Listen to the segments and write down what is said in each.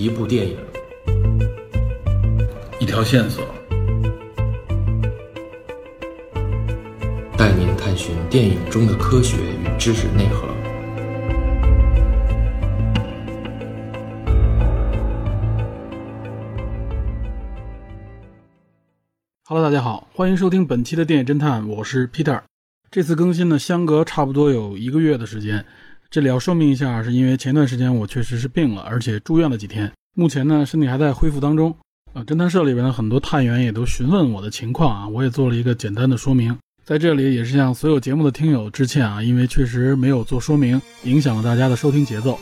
一部电影，一条线索，带您探寻电影中的科学与知识内核。Hello，大家好，欢迎收听本期的电影侦探，我是 Peter。这次更新呢，相隔差不多有一个月的时间。这里要说明一下，是因为前段时间我确实是病了，而且住院了几天。目前呢，身体还在恢复当中。啊，侦探社里边的很多探员也都询问我的情况啊，我也做了一个简单的说明。在这里也是向所有节目的听友致歉啊，因为确实没有做说明，影响了大家的收听节奏。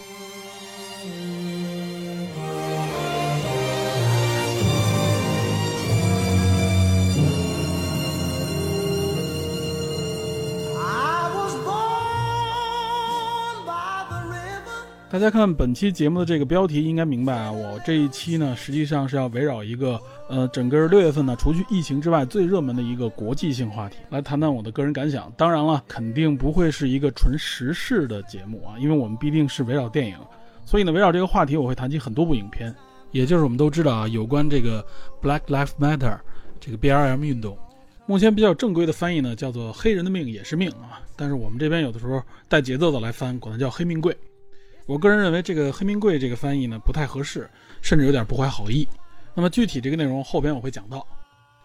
大家看本期节目的这个标题，应该明白啊，我这一期呢，实际上是要围绕一个呃，整个六月份呢，除去疫情之外最热门的一个国际性话题来谈谈我的个人感想。当然了，肯定不会是一个纯时事的节目啊，因为我们必定是围绕电影，所以呢，围绕这个话题，我会谈及很多部影片，也就是我们都知道啊，有关这个 Black Lives Matter 这个 BLM 运动，目前比较正规的翻译呢，叫做“黑人的命也是命”啊，但是我们这边有的时候带节奏的来翻，管它叫“黑命贵”。我个人认为这个“黑名贵”这个翻译呢不太合适，甚至有点不怀好意。那么具体这个内容后边我会讲到。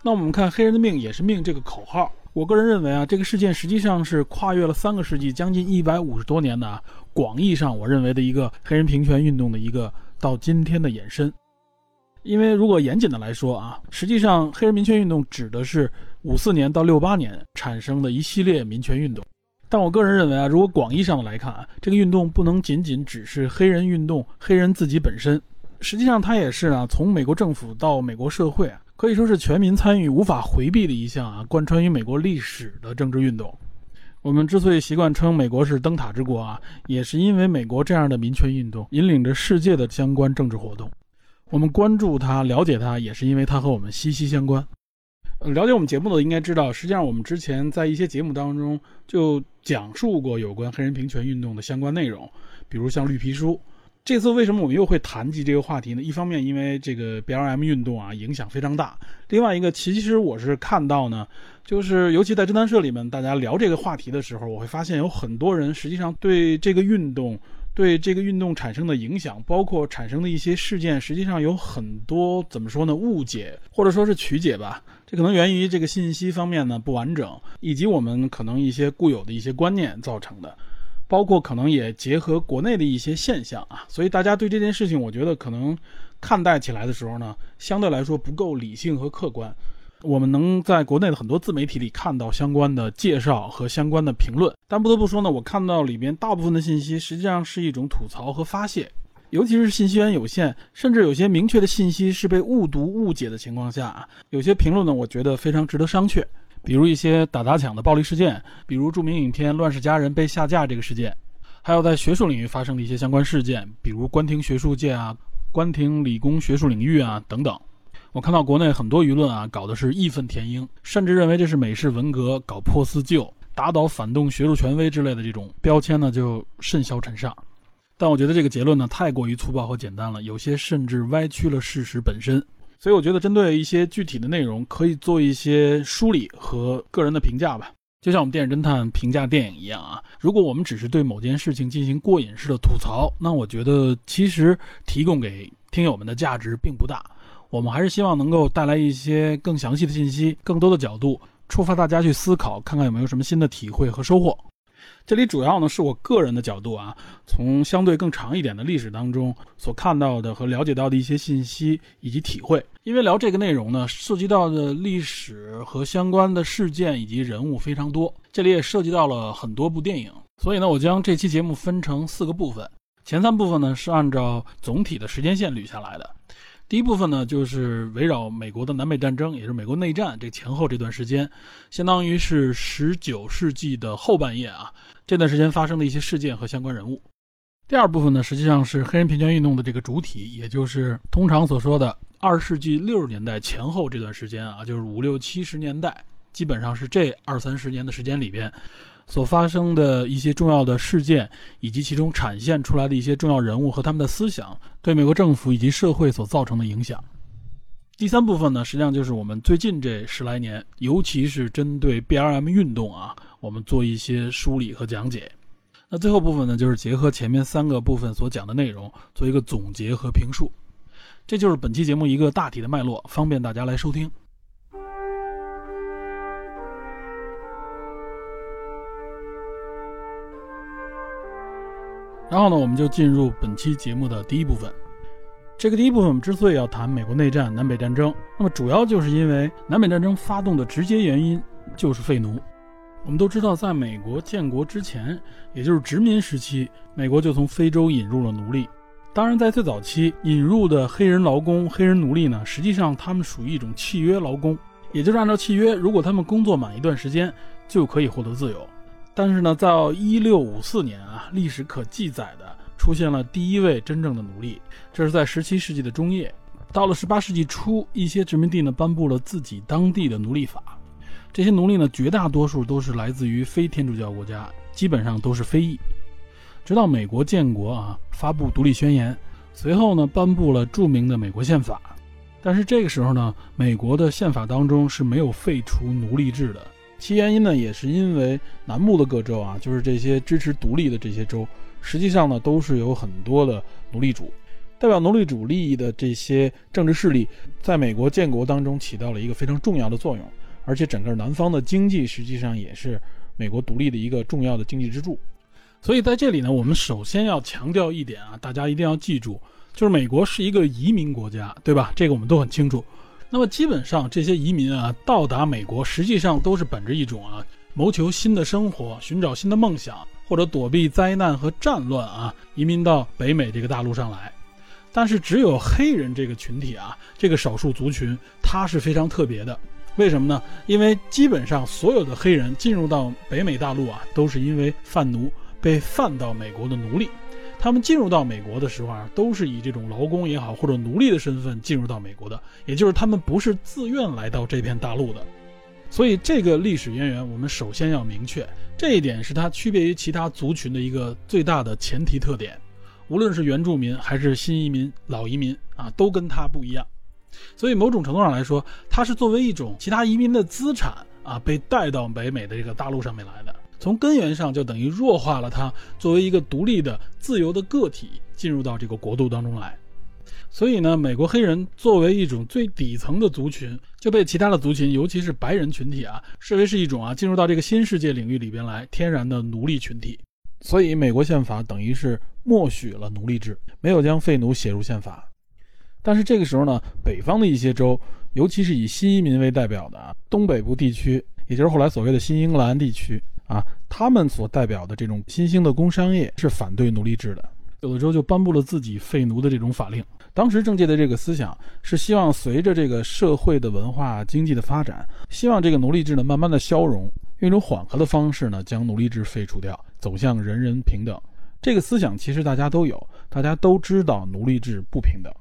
那我们看“黑人的命也是命”这个口号，我个人认为啊，这个事件实际上是跨越了三个世纪，将近一百五十多年的啊，广义上我认为的一个黑人平权运动的一个到今天的延伸。因为如果严谨的来说啊，实际上黑人民权运动指的是五四年到六八年产生的一系列民权运动。但我个人认为啊，如果广义上的来看啊，这个运动不能仅仅只是黑人运动，黑人自己本身，实际上它也是啊，从美国政府到美国社会啊，可以说是全民参与、无法回避的一项啊，贯穿于美国历史的政治运动。我们之所以习惯称美国是灯塔之国啊，也是因为美国这样的民权运动引领着世界的相关政治活动。我们关注它、了解它，也是因为它和我们息息相关。了解我们节目的应该知道，实际上我们之前在一些节目当中就讲述过有关黑人平权运动的相关内容，比如像绿皮书。这次为什么我们又会谈及这个话题呢？一方面因为这个 BLM 运动啊影响非常大，另外一个其实我是看到呢，就是尤其在侦探社里面，大家聊这个话题的时候，我会发现有很多人实际上对这个运动。对这个运动产生的影响，包括产生的一些事件，实际上有很多怎么说呢？误解或者说是曲解吧。这可能源于这个信息方面呢不完整，以及我们可能一些固有的一些观念造成的，包括可能也结合国内的一些现象啊。所以大家对这件事情，我觉得可能看待起来的时候呢，相对来说不够理性和客观。我们能在国内的很多自媒体里看到相关的介绍和相关的评论，但不得不说呢，我看到里边大部分的信息实际上是一种吐槽和发泄，尤其是信息源有限，甚至有些明确的信息是被误读误解的情况下，有些评论呢，我觉得非常值得商榷，比如一些打砸抢的暴力事件，比如著名影片《乱世佳人》被下架这个事件，还有在学术领域发生的一些相关事件，比如关停学术界啊、关停理工学术领域啊等等。我看到国内很多舆论啊，搞的是义愤填膺，甚至认为这是美式文革，搞破四旧，打倒反动学术权威之类的这种标签呢，就甚嚣尘上。但我觉得这个结论呢，太过于粗暴和简单了，有些甚至歪曲了事实本身。所以我觉得针对一些具体的内容，可以做一些梳理和个人的评价吧。就像我们电影侦探评价电影一样啊，如果我们只是对某件事情进行过瘾式的吐槽，那我觉得其实提供给听友们的价值并不大。我们还是希望能够带来一些更详细的信息，更多的角度，触发大家去思考，看看有没有什么新的体会和收获。这里主要呢是我个人的角度啊，从相对更长一点的历史当中所看到的和了解到的一些信息以及体会。因为聊这个内容呢，涉及到的历史和相关的事件以及人物非常多，这里也涉及到了很多部电影，所以呢，我将这期节目分成四个部分，前三部分呢是按照总体的时间线捋下来的。第一部分呢，就是围绕美国的南北战争，也是美国内战这前后这段时间，相当于是十九世纪的后半叶啊，这段时间发生的一些事件和相关人物。第二部分呢，实际上是黑人平权运动的这个主体，也就是通常所说的二世纪六十年代前后这段时间啊，就是五六七十年代，基本上是这二三十年的时间里边，所发生的一些重要的事件，以及其中产现出来的一些重要人物和他们的思想，对美国政府以及社会所造成的影响。第三部分呢，实际上就是我们最近这十来年，尤其是针对 B R M 运动啊，我们做一些梳理和讲解。那最后部分呢，就是结合前面三个部分所讲的内容，做一个总结和评述。这就是本期节目一个大体的脉络，方便大家来收听。然后呢，我们就进入本期节目的第一部分。这个第一部分，我们之所以要谈美国内战、南北战争，那么主要就是因为南北战争发动的直接原因就是废奴。我们都知道，在美国建国之前，也就是殖民时期，美国就从非洲引入了奴隶。当然，在最早期引入的黑人劳工、黑人奴隶呢，实际上他们属于一种契约劳工，也就是按照契约，如果他们工作满一段时间，就可以获得自由。但是呢，在一六五四年啊，历史可记载的出现了第一位真正的奴隶，这是在十七世纪的中叶。到了十八世纪初，一些殖民地呢颁布了自己当地的奴隶法，这些奴隶呢绝大多数都是来自于非天主教国家，基本上都是非裔。直到美国建国啊，发布独立宣言，随后呢颁布了著名的美国宪法。但是这个时候呢，美国的宪法当中是没有废除奴隶制的。其原因呢，也是因为南部的各州啊，就是这些支持独立的这些州，实际上呢都是有很多的奴隶主，代表奴隶主利益的这些政治势力，在美国建国当中起到了一个非常重要的作用，而且整个南方的经济实际上也是美国独立的一个重要的经济支柱。所以在这里呢，我们首先要强调一点啊，大家一定要记住，就是美国是一个移民国家，对吧？这个我们都很清楚。那么基本上这些移民啊到达美国，实际上都是本着一种啊谋求新的生活、寻找新的梦想，或者躲避灾难和战乱啊移民到北美这个大陆上来。但是只有黑人这个群体啊，这个少数族群，它是非常特别的。为什么呢？因为基本上所有的黑人进入到北美大陆啊，都是因为贩奴被贩到美国的奴隶。他们进入到美国的时候啊，都是以这种劳工也好，或者奴隶的身份进入到美国的，也就是他们不是自愿来到这片大陆的。所以这个历史渊源，我们首先要明确，这一点是它区别于其他族群的一个最大的前提特点。无论是原住民还是新移民、老移民啊，都跟它不一样。所以某种程度上来说，它是作为一种其他移民的资产啊，被带到北美的这个大陆上面来的。从根源上就等于弱化了他作为一个独立的、自由的个体进入到这个国度当中来，所以呢，美国黑人作为一种最底层的族群，就被其他的族群，尤其是白人群体啊，视为是一种啊进入到这个新世界领域里边来天然的奴隶群体。所以，美国宪法等于是默许了奴隶制，没有将废奴写入宪法。但是这个时候呢，北方的一些州，尤其是以新移民为代表的啊东北部地区，也就是后来所谓的新英格兰地区。啊，他们所代表的这种新兴的工商业是反对奴隶制的，有的州就颁布了自己废奴的这种法令。当时政界的这个思想是希望随着这个社会的文化经济的发展，希望这个奴隶制呢慢慢的消融，用一种缓和的方式呢将奴隶制废除掉，走向人人平等。这个思想其实大家都有，大家都知道奴隶制不平等，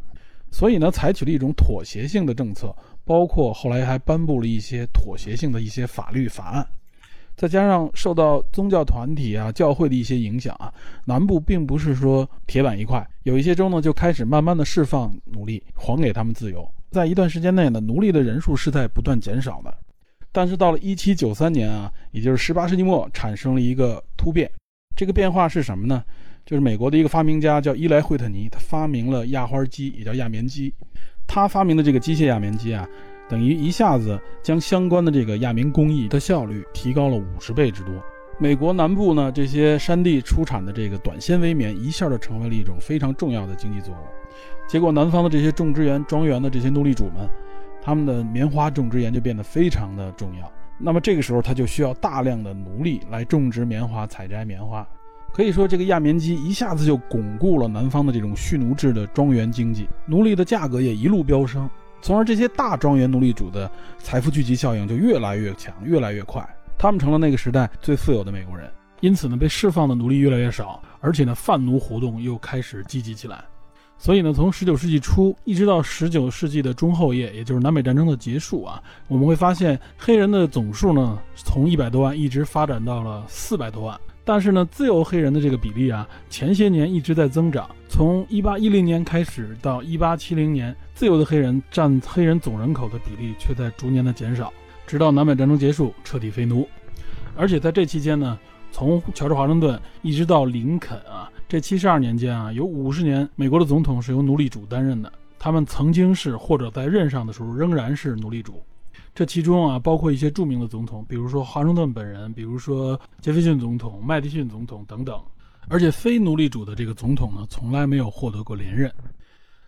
所以呢采取了一种妥协性的政策，包括后来还颁布了一些妥协性的一些法律法案。再加上受到宗教团体啊、教会的一些影响啊，南部并不是说铁板一块，有一些州呢就开始慢慢的释放奴隶，还给他们自由。在一段时间内呢，奴隶的人数是在不断减少的。但是到了一七九三年啊，也就是十八世纪末，产生了一个突变。这个变化是什么呢？就是美国的一个发明家叫伊莱惠特尼，他发明了压花机，也叫压棉机。他发明的这个机械压棉机啊。等于一下子将相关的这个亚棉工艺的效率提高了五十倍之多。美国南部呢，这些山地出产的这个短纤维棉，一下就成为了一种非常重要的经济作物。结果，南方的这些种植园、庄园的这些奴隶主们，他们的棉花种植园就变得非常的重要。那么这个时候，他就需要大量的奴隶来种植棉花、采摘棉花。可以说，这个亚棉机一下子就巩固了南方的这种蓄奴制的庄园经济，奴隶的价格也一路飙升。从而，这些大庄园奴隶主的财富聚集效应就越来越强，越来越快。他们成了那个时代最富有的美国人。因此呢，被释放的奴隶越来越少，而且呢，贩奴活动又开始积极起来。所以呢，从十九世纪初一直到十九世纪的中后叶，也就是南北战争的结束啊，我们会发现黑人的总数呢，从一百多万一直发展到了四百多万。但是呢，自由黑人的这个比例啊，前些年一直在增长。从一八一零年开始到一八七零年，自由的黑人占黑人总人口的比例却在逐年的减少，直到南北战争结束，彻底废奴。而且在这期间呢，从乔治华盛顿一直到林肯啊。这七十二年间啊，有五十年，美国的总统是由奴隶主担任的。他们曾经是或者在任上的时候仍然是奴隶主。这其中啊，包括一些著名的总统，比如说华盛顿本人，比如说杰斐逊总统、麦迪逊总统等等。而且非奴隶主的这个总统呢，从来没有获得过连任。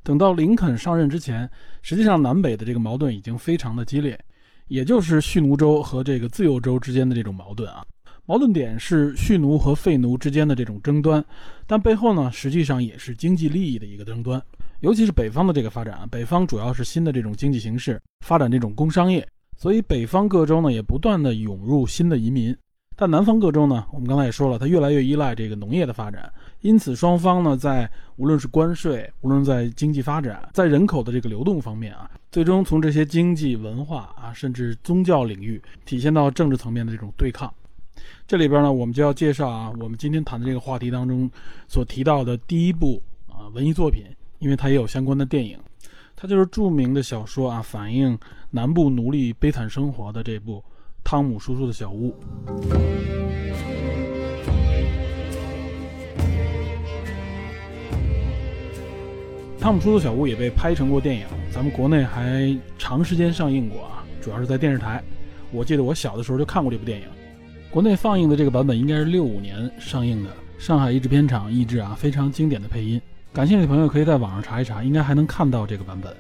等到林肯上任之前，实际上南北的这个矛盾已经非常的激烈，也就是蓄奴州和这个自由州之间的这种矛盾啊。矛盾点是蓄奴和废奴之间的这种争端，但背后呢，实际上也是经济利益的一个争端。尤其是北方的这个发展啊，北方主要是新的这种经济形势，发展这种工商业，所以北方各州呢也不断的涌入新的移民。但南方各州呢，我们刚才也说了，它越来越依赖这个农业的发展，因此双方呢在无论是关税，无论在经济发展，在人口的这个流动方面啊，最终从这些经济、文化啊，甚至宗教领域，体现到政治层面的这种对抗。这里边呢，我们就要介绍啊，我们今天谈的这个话题当中所提到的第一部啊文艺作品，因为它也有相关的电影，它就是著名的小说啊，反映南部奴隶悲惨生活的这部《汤姆叔叔的小屋》。汤姆叔叔小屋也被拍成过电影，咱们国内还长时间上映过啊，主要是在电视台。我记得我小的时候就看过这部电影。国内放映的这个版本应该是六五年上映的，上海译制片厂译制啊，非常经典的配音。感兴趣的朋友可以在网上查一查，应该还能看到这个版本。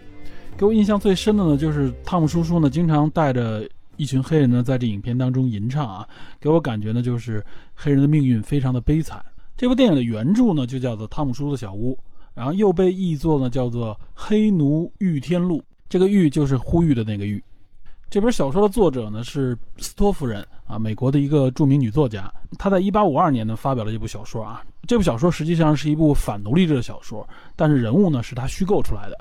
给我印象最深的呢，就是汤姆叔叔呢，经常带着一群黑人呢，在这影片当中吟唱啊，给我感觉呢，就是黑人的命运非常的悲惨。这部电影的原著呢，就叫做《汤姆叔叔的小屋》，然后又被译作呢，叫做《黑奴御天录》，这个“御”就是呼吁的那个“御”。这本小说的作者呢是斯托夫人啊，美国的一个著名女作家。她在1852年呢发表了这部小说啊。这部小说实际上是一部反奴隶制的小说，但是人物呢是她虚构出来的。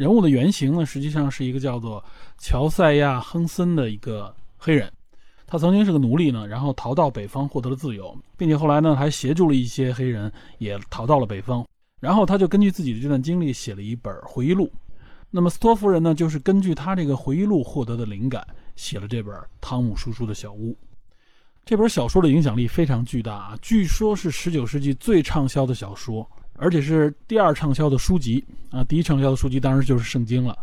人物的原型呢实际上是一个叫做乔赛亚·亨森的一个黑人，他曾经是个奴隶呢，然后逃到北方获得了自由，并且后来呢还协助了一些黑人也逃到了北方，然后他就根据自己的这段经历写了一本回忆录。那么斯托夫人呢，就是根据他这个回忆录获得的灵感，写了这本《汤姆叔叔的小屋》。这本小说的影响力非常巨大啊，据说是19世纪最畅销的小说，而且是第二畅销的书籍啊。第一畅销的书籍当然就是圣经了。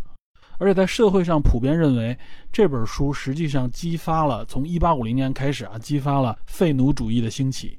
而且在社会上普遍认为，这本书实际上激发了从1850年开始啊，激发了废奴主义的兴起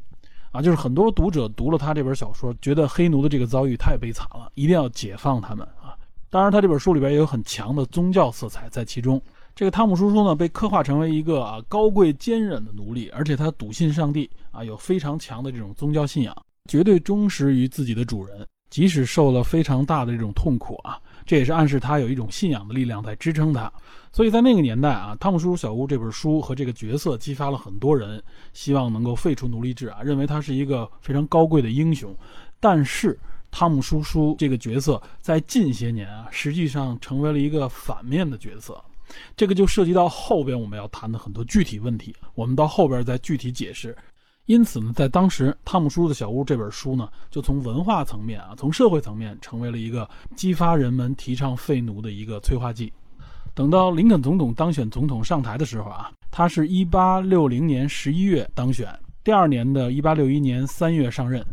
啊。就是很多读者读了他这本小说，觉得黑奴的这个遭遇太悲惨了，一定要解放他们啊。当然，他这本书里边也有很强的宗教色彩在其中。这个汤姆叔叔呢，被刻画成为一个啊高贵坚韧的奴隶，而且他笃信上帝啊，有非常强的这种宗教信仰，绝对忠实于自己的主人，即使受了非常大的这种痛苦啊，这也是暗示他有一种信仰的力量在支撑他。所以在那个年代啊，《汤姆叔叔小屋》这本书和这个角色激发了很多人希望能够废除奴隶制啊，认为他是一个非常高贵的英雄。但是。汤姆叔叔这个角色在近些年啊，实际上成为了一个反面的角色，这个就涉及到后边我们要谈的很多具体问题，我们到后边再具体解释。因此呢，在当时，《汤姆叔叔的小屋》这本书呢，就从文化层面啊，从社会层面，成为了一个激发人们提倡废奴的一个催化剂。等到林肯总统当选总统上台的时候啊，他是一八六零年十一月当选，第二年的一八六一年三月上任。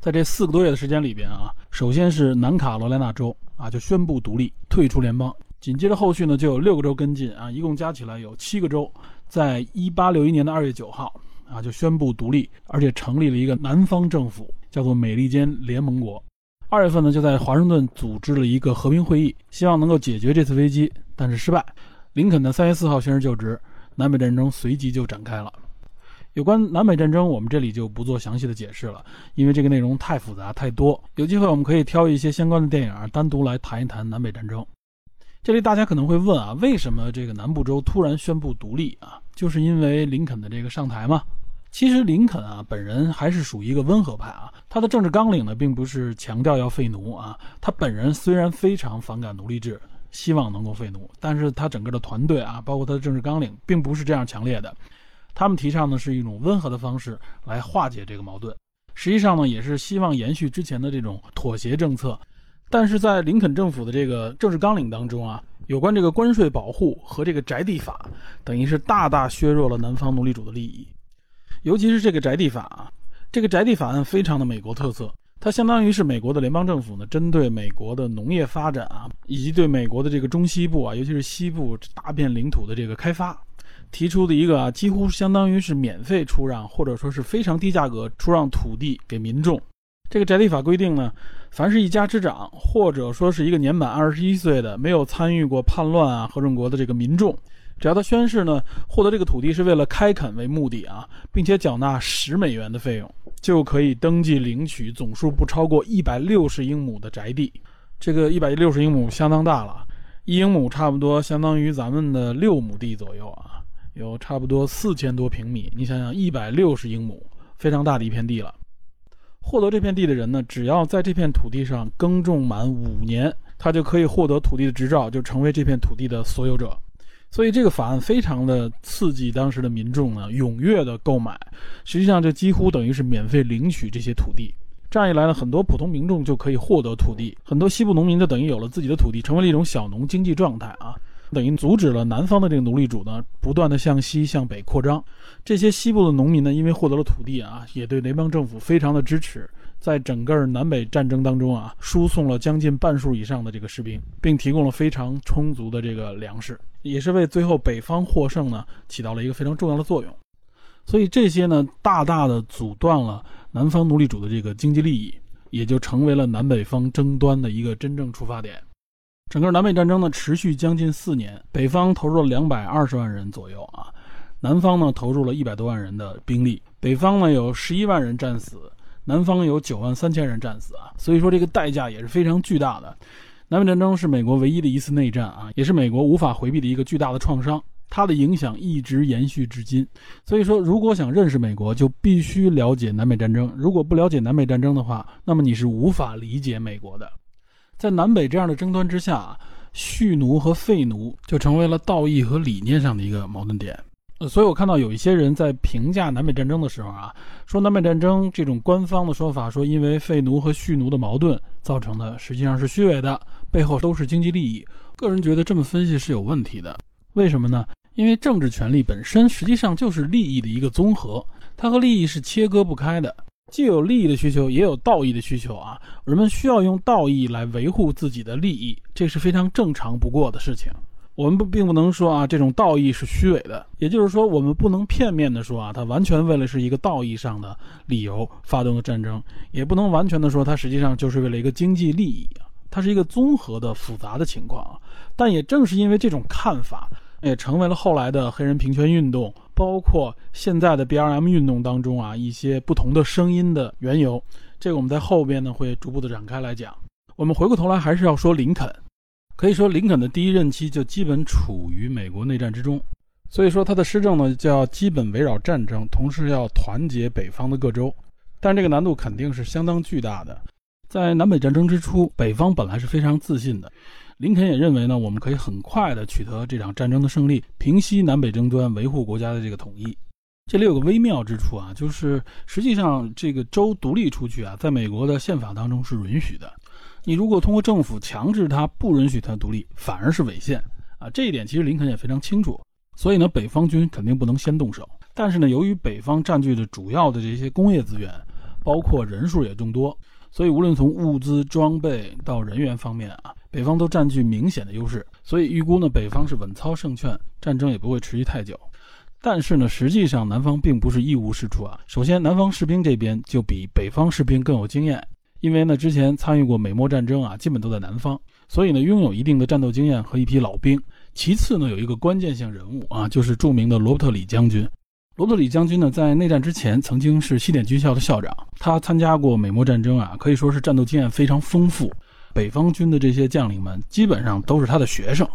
在这四个多月的时间里边啊，首先是南卡罗来纳州啊就宣布独立退出联邦，紧接着后续呢就有六个州跟进啊，一共加起来有七个州，在一八六一年的二月九号啊就宣布独立，而且成立了一个南方政府，叫做美利坚联盟国。二月份呢就在华盛顿组织了一个和平会议，希望能够解决这次危机，但是失败。林肯呢三月四号宣誓就职，南北战争随即就展开了。有关南北战争，我们这里就不做详细的解释了，因为这个内容太复杂太多。有机会我们可以挑一些相关的电影单独来谈一谈南北战争。这里大家可能会问啊，为什么这个南部州突然宣布独立啊？就是因为林肯的这个上台吗？其实林肯啊本人还是属于一个温和派啊，他的政治纲领呢，并不是强调要废奴啊。他本人虽然非常反感奴隶制，希望能够废奴，但是他整个的团队啊，包括他的政治纲领，并不是这样强烈的。他们提倡的是一种温和的方式来化解这个矛盾。实际上呢，也是希望延续之前的这种妥协政策。但是在林肯政府的这个政治纲领当中啊，有关这个关税保护和这个宅地法，等于是大大削弱了南方奴隶主的利益，尤其是这个宅地法啊。这个宅地法案非常的美国特色，它相当于是美国的联邦政府呢，针对美国的农业发展啊，以及对美国的这个中西部啊，尤其是西部大片领土的这个开发，提出的一个啊，几乎相当于是免费出让，或者说是非常低价格出让土地给民众。这个宅地法规定呢，凡是一家之长，或者说是一个年满二十一岁的没有参与过叛乱啊合众国的这个民众。只要他宣誓呢，获得这个土地是为了开垦为目的啊，并且缴纳十美元的费用，就可以登记领取总数不超过一百六十英亩的宅地。这个一百六十英亩相当大了，一英亩差不多相当于咱们的六亩地左右啊，有差不多四千多平米。你想想，一百六十英亩，非常大的一片地了。获得这片地的人呢，只要在这片土地上耕种满五年，他就可以获得土地的执照，就成为这片土地的所有者。所以这个法案非常的刺激当时的民众呢，踊跃的购买。实际上，这几乎等于是免费领取这些土地。这样一来呢，很多普通民众就可以获得土地，很多西部农民就等于有了自己的土地，成为了一种小农经济状态啊，等于阻止了南方的这个奴隶主呢不断的向西向北扩张。这些西部的农民呢，因为获得了土地啊，也对联邦政府非常的支持。在整个南北战争当中啊，输送了将近半数以上的这个士兵，并提供了非常充足的这个粮食，也是为最后北方获胜呢起到了一个非常重要的作用。所以这些呢，大大的阻断了南方奴隶主的这个经济利益，也就成为了南北方争端的一个真正出发点。整个南北战争呢，持续将近四年，北方投入了两百二十万人左右啊，南方呢投入了一百多万人的兵力，北方呢有十一万人战死。南方有九万三千人战死啊，所以说这个代价也是非常巨大的。南北战争是美国唯一的一次内战啊，也是美国无法回避的一个巨大的创伤，它的影响一直延续至今。所以说，如果想认识美国，就必须了解南北战争。如果不了解南北战争的话，那么你是无法理解美国的。在南北这样的争端之下，蓄奴和废奴就成为了道义和理念上的一个矛盾点。呃，所以我看到有一些人在评价南北战争的时候啊，说南北战争这种官方的说法，说因为废奴和蓄奴的矛盾造成的，实际上是虚伪的，背后都是经济利益。个人觉得这么分析是有问题的。为什么呢？因为政治权力本身实际上就是利益的一个综合，它和利益是切割不开的，既有利益的需求，也有道义的需求啊。人们需要用道义来维护自己的利益，这是非常正常不过的事情。我们不并不能说啊，这种道义是虚伪的，也就是说，我们不能片面的说啊，它完全为了是一个道义上的理由发动的战争，也不能完全的说它实际上就是为了一个经济利益啊，它是一个综合的复杂的情况啊。但也正是因为这种看法，也成为了后来的黑人平权运动，包括现在的 BLM 运动当中啊一些不同的声音的缘由。这个我们在后边呢会逐步的展开来讲。我们回过头来还是要说林肯。可以说，林肯的第一任期就基本处于美国内战之中，所以说他的施政呢就要基本围绕战争，同时要团结北方的各州，但这个难度肯定是相当巨大的。在南北战争之初，北方本来是非常自信的，林肯也认为呢，我们可以很快的取得这场战争的胜利，平息南北争端，维护国家的这个统一。这里有个微妙之处啊，就是实际上这个州独立出去啊，在美国的宪法当中是允许的。你如果通过政府强制他不允许他独立，反而是违宪啊！这一点其实林肯也非常清楚。所以呢，北方军肯定不能先动手。但是呢，由于北方占据着主要的这些工业资源，包括人数也众多，所以无论从物资装备到人员方面啊，北方都占据明显的优势。所以预估呢，北方是稳操胜券，战争也不会持续太久。但是呢，实际上南方并不是一无是处啊。首先，南方士兵这边就比北方士兵更有经验。因为呢，之前参与过美墨战争啊，基本都在南方，所以呢，拥有一定的战斗经验和一批老兵。其次呢，有一个关键性人物啊，就是著名的罗伯特李将军。罗伯特李将军呢，在内战之前曾经是西点军校的校长，他参加过美墨战争啊，可以说是战斗经验非常丰富。北方军的这些将领们基本上都是他的学生，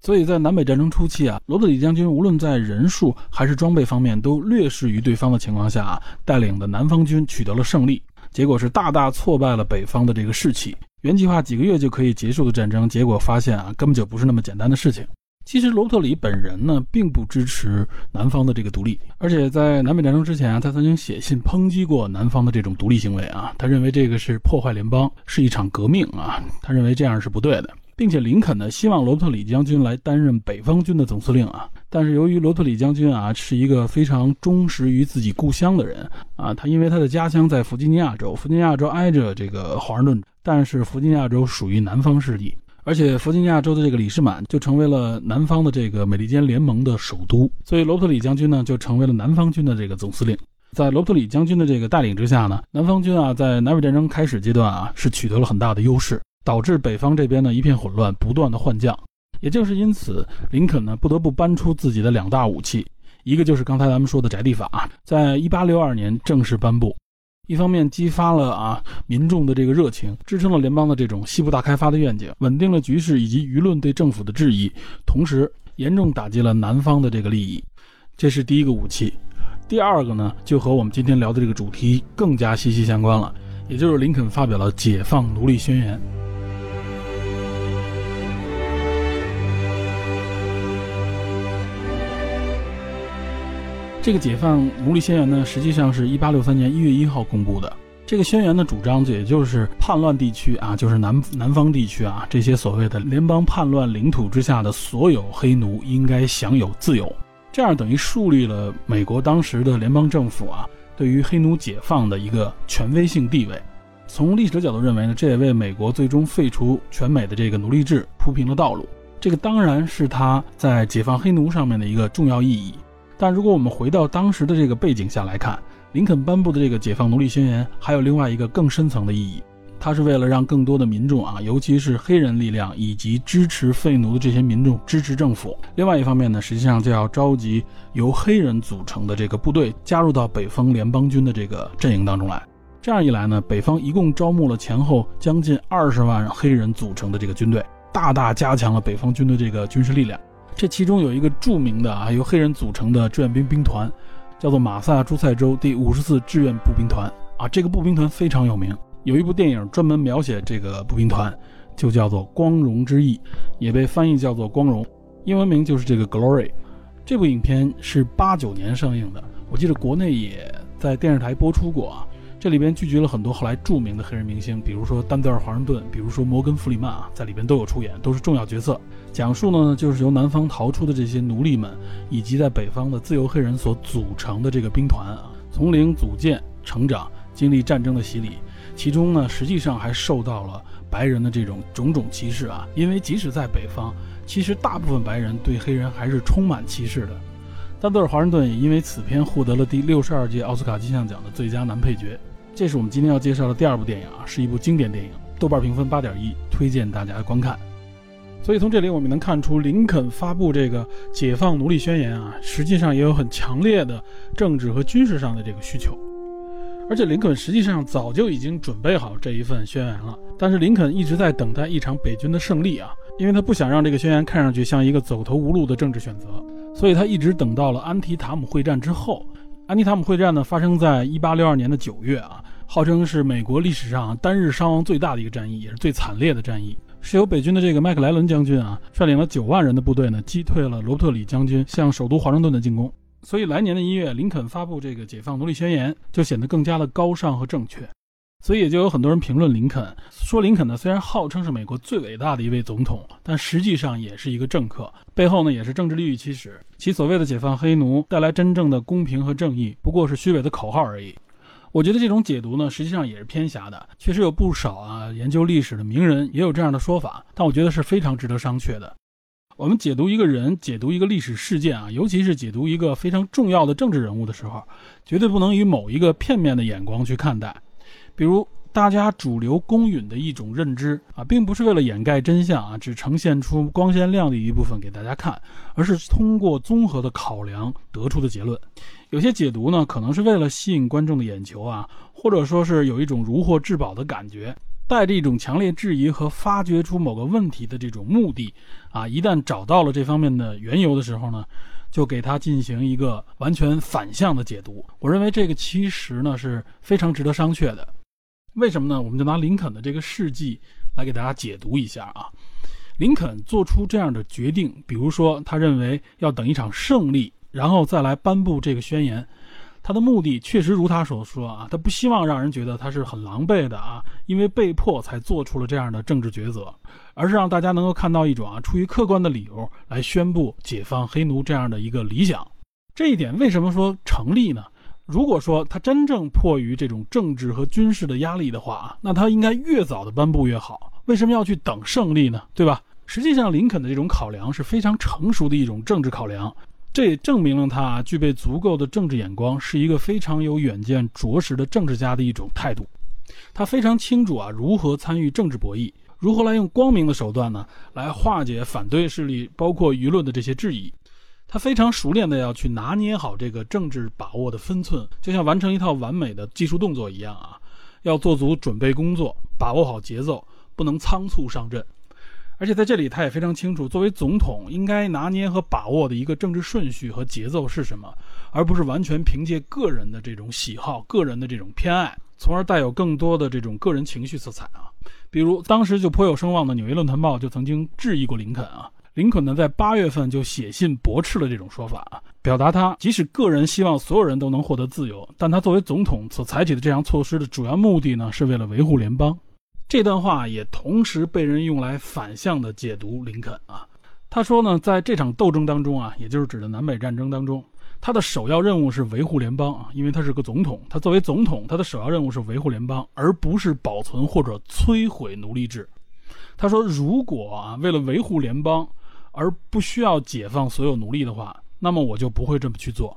所以在南北战争初期啊，罗德里将军无论在人数还是装备方面都劣势于对方的情况下啊，带领的南方军取得了胜利。结果是大大挫败了北方的这个士气。原计划几个月就可以结束的战争，结果发现啊，根本就不是那么简单的事情。其实罗伯特里本人呢，并不支持南方的这个独立，而且在南北战争之前啊，他曾经写信抨击过南方的这种独立行为啊，他认为这个是破坏联邦，是一场革命啊，他认为这样是不对的，并且林肯呢，希望罗伯特里将军来担任北方军的总司令啊，但是由于罗伯特里将军啊，是一个非常忠实于自己故乡的人啊，他因为他的家乡在弗吉尼亚州，弗吉尼亚州挨着这个华盛顿，但是弗吉尼亚州属于南方势力。而且弗吉尼亚州的这个里士满就成为了南方的这个美利坚联盟的首都，所以罗伯特里将军呢就成为了南方军的这个总司令。在罗伯特里将军的这个带领之下呢，南方军啊在南北战争开始阶段啊是取得了很大的优势，导致北方这边呢一片混乱，不断的换将。也正是因此，林肯呢不得不搬出自己的两大武器，一个就是刚才咱们说的宅地法，在一八六二年正式颁布。一方面激发了啊民众的这个热情，支撑了联邦的这种西部大开发的愿景，稳定了局势以及舆论对政府的质疑，同时严重打击了南方的这个利益。这是第一个武器。第二个呢，就和我们今天聊的这个主题更加息息相关了，也就是林肯发表了《解放奴隶宣言》。这个解放奴隶宣言呢，实际上是一八六三年一月一号公布的。这个宣言的主张，也就是叛乱地区啊，就是南南方地区啊，这些所谓的联邦叛乱领土之下的所有黑奴应该享有自由。这样等于树立了美国当时的联邦政府啊，对于黑奴解放的一个权威性地位。从历史的角度认为呢，这也为美国最终废除全美的这个奴隶制铺平了道路。这个当然是他在解放黑奴上面的一个重要意义。但如果我们回到当时的这个背景下来看，林肯颁布的这个解放奴隶宣言还有另外一个更深层的意义，它是为了让更多的民众啊，尤其是黑人力量以及支持废奴的这些民众支持政府。另外一方面呢，实际上就要召集由黑人组成的这个部队加入到北方联邦军的这个阵营当中来。这样一来呢，北方一共招募了前后将近二十万黑人组成的这个军队，大大加强了北方军的这个军事力量。这其中有一个著名的啊，由黑人组成的志愿兵兵团，叫做马萨诸塞州第五十四志愿步兵团啊。这个步兵团非常有名，有一部电影专门描写这个步兵团，就叫做《光荣之翼》，也被翻译叫做《光荣》，英文名就是这个 Glory。这部影片是八九年上映的，我记得国内也在电视台播出过啊。这里边聚集了很多后来著名的黑人明星，比如说丹泽尔·华盛顿，比如说摩根·弗里曼啊，在里边都有出演，都是重要角色。讲述呢，就是由南方逃出的这些奴隶们，以及在北方的自由黑人所组成的这个兵团啊，从零组建、成长，经历战争的洗礼，其中呢，实际上还受到了白人的这种种种歧视啊。因为即使在北方，其实大部分白人对黑人还是充满歧视的。丹泽尔·华盛顿也因为此片获得了第六十二届奥斯卡金像奖的最佳男配角。这是我们今天要介绍的第二部电影啊，是一部经典电影，豆瓣评分八点一，推荐大家观看。所以从这里我们能看出，林肯发布这个解放奴隶宣言啊，实际上也有很强烈的政治和军事上的这个需求。而且林肯实际上早就已经准备好这一份宣言了，但是林肯一直在等待一场北军的胜利啊，因为他不想让这个宣言看上去像一个走投无路的政治选择，所以他一直等到了安提塔姆会战之后。安提塔姆会战呢，发生在一八六二年的九月啊。号称是美国历史上单日伤亡最大的一个战役，也是最惨烈的战役，是由北军的这个麦克莱伦将军啊率领了九万人的部队呢击退了罗伯特里将军向首都华盛顿的进攻。所以来年的一月，林肯发布这个解放奴隶宣言就显得更加的高尚和正确。所以也就有很多人评论林肯，说林肯呢虽然号称是美国最伟大的一位总统，但实际上也是一个政客，背后呢也是政治利益驱使。其所谓的解放黑奴，带来真正的公平和正义，不过是虚伪的口号而已。我觉得这种解读呢，实际上也是偏狭的。确实有不少啊研究历史的名人也有这样的说法，但我觉得是非常值得商榷的。我们解读一个人、解读一个历史事件啊，尤其是解读一个非常重要的政治人物的时候，绝对不能以某一个片面的眼光去看待。比如大家主流公允的一种认知啊，并不是为了掩盖真相啊，只呈现出光鲜亮丽一部分给大家看，而是通过综合的考量得出的结论。有些解读呢，可能是为了吸引观众的眼球啊，或者说是有一种如获至宝的感觉，带着一种强烈质疑和发掘出某个问题的这种目的啊。一旦找到了这方面的缘由的时候呢，就给它进行一个完全反向的解读。我认为这个其实呢是非常值得商榷的。为什么呢？我们就拿林肯的这个事迹来给大家解读一下啊。林肯做出这样的决定，比如说他认为要等一场胜利，然后再来颁布这个宣言。他的目的确实如他所说啊，他不希望让人觉得他是很狼狈的啊，因为被迫才做出了这样的政治抉择，而是让大家能够看到一种啊出于客观的理由来宣布解放黑奴这样的一个理想。这一点为什么说成立呢？如果说他真正迫于这种政治和军事的压力的话啊那他应该越早的颁布越好。为什么要去等胜利呢？对吧？实际上，林肯的这种考量是非常成熟的一种政治考量。这也证明了他具备足够的政治眼光，是一个非常有远见、卓识的政治家的一种态度。他非常清楚啊，如何参与政治博弈，如何来用光明的手段呢，来化解反对势力，包括舆论的这些质疑。他非常熟练的要去拿捏好这个政治把握的分寸，就像完成一套完美的技术动作一样啊，要做足准备工作，把握好节奏，不能仓促上阵。而且在这里，他也非常清楚，作为总统应该拿捏和把握的一个政治顺序和节奏是什么，而不是完全凭借个人的这种喜好、个人的这种偏爱，从而带有更多的这种个人情绪色彩啊。比如当时就颇有声望的《纽约论坛报》就曾经质疑过林肯啊，林肯呢在八月份就写信驳斥了这种说法啊，表达他即使个人希望所有人都能获得自由，但他作为总统所采取的这项措施的主要目的呢，是为了维护联邦。这段话也同时被人用来反向的解读林肯啊。他说呢，在这场斗争当中啊，也就是指的南北战争当中，他的首要任务是维护联邦啊，因为他是个总统。他作为总统，他的首要任务是维护联邦，而不是保存或者摧毁奴隶制。他说，如果啊为了维护联邦而不需要解放所有奴隶的话，那么我就不会这么去做。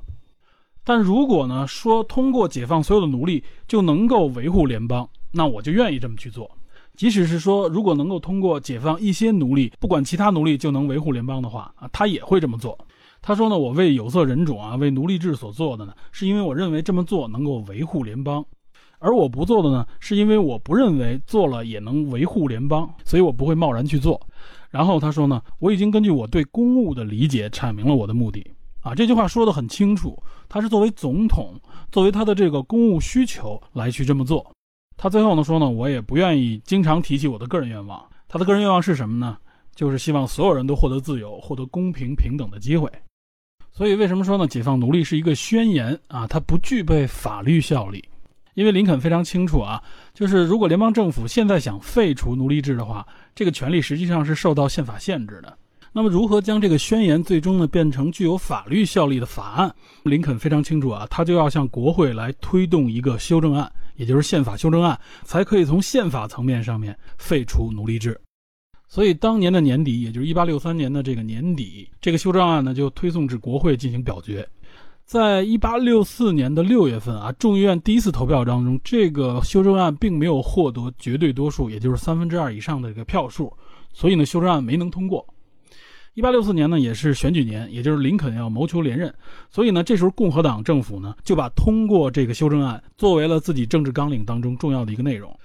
但如果呢说通过解放所有的奴隶就能够维护联邦，那我就愿意这么去做。即使是说，如果能够通过解放一些奴隶，不管其他奴隶就能维护联邦的话啊，他也会这么做。他说呢，我为有色人种啊，为奴隶制所做的呢，是因为我认为这么做能够维护联邦，而我不做的呢，是因为我不认为做了也能维护联邦，所以我不会贸然去做。然后他说呢，我已经根据我对公务的理解阐明了我的目的啊，这句话说得很清楚，他是作为总统，作为他的这个公务需求来去这么做。他最后呢说呢，我也不愿意经常提起我的个人愿望。他的个人愿望是什么呢？就是希望所有人都获得自由，获得公平平等的机会。所以为什么说呢？解放奴隶是一个宣言啊，它不具备法律效力。因为林肯非常清楚啊，就是如果联邦政府现在想废除奴隶制的话，这个权利实际上是受到宪法限制的。那么，如何将这个宣言最终呢变成具有法律效力的法案？林肯非常清楚啊，他就要向国会来推动一个修正案，也就是宪法修正案，才可以从宪法层面上面废除奴隶制。所以，当年的年底，也就是一八六三年的这个年底，这个修正案呢就推送至国会进行表决。在一八六四年的六月份啊，众议院第一次投票当中，这个修正案并没有获得绝对多数，也就是三分之二以上的这个票数，所以呢，修正案没能通过。一八六四年呢，也是选举年，也就是林肯要谋求连任，所以呢，这时候共和党政府呢就把通过这个修正案作为了自己政治纲领当中重要的一个内容。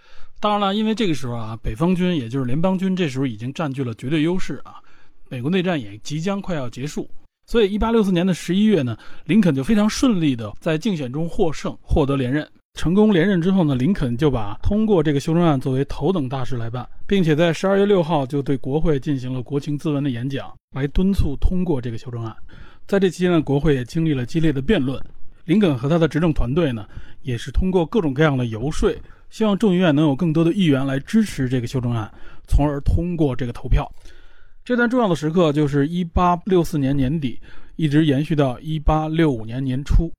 当然了，因为这个时候啊，北方军也就是联邦军这时候已经占据了绝对优势啊，美国内战也即将快要结束，所以一八六四年的十一月呢，林肯就非常顺利的在竞选中获胜，获得连任。成功连任之后呢，林肯就把通过这个修正案作为头等大事来办，并且在十二月六号就对国会进行了国情咨文的演讲，来敦促通过这个修正案。在这期间呢，国会也经历了激烈的辩论。林肯和他的执政团队呢，也是通过各种各样的游说，希望众议院能有更多的议员来支持这个修正案，从而通过这个投票。这段重要的时刻就是一八六四年年底，一直延续到一八六五年年初。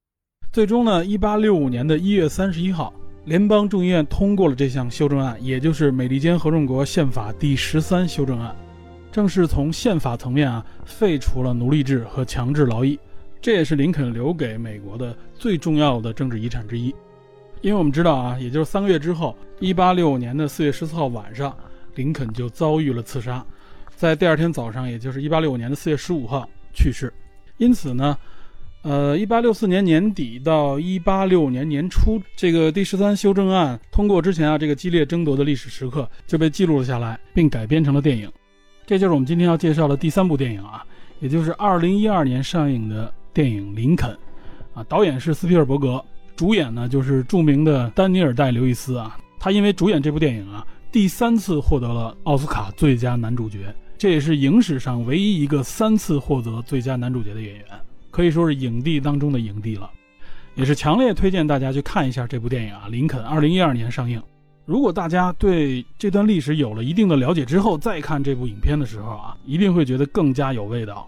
最终呢，一八六五年的一月三十一号，联邦众议院通过了这项修正案，也就是美利坚合众国宪法第十三修正案，正式从宪法层面啊废除了奴隶制和强制劳役。这也是林肯留给美国的最重要的政治遗产之一。因为我们知道啊，也就是三个月之后，一八六五年的四月十四号晚上，林肯就遭遇了刺杀，在第二天早上，也就是一八六五年的四月十五号去世。因此呢。呃，一八六四年年底到一八六五年年初，这个第十三修正案通过之前啊，这个激烈争夺的历史时刻就被记录了下来，并改编成了电影。这就是我们今天要介绍的第三部电影啊，也就是二零一二年上映的电影《林肯》啊，导演是斯皮尔伯格，主演呢就是著名的丹尼尔戴刘易斯啊。他因为主演这部电影啊，第三次获得了奥斯卡最佳男主角，这也是影史上唯一一个三次获得最佳男主角的演员，可以说是影帝当中的影帝了。也是强烈推荐大家去看一下这部电影啊，《林肯》，二零一二年上映。如果大家对这段历史有了一定的了解之后，再看这部影片的时候啊，一定会觉得更加有味道。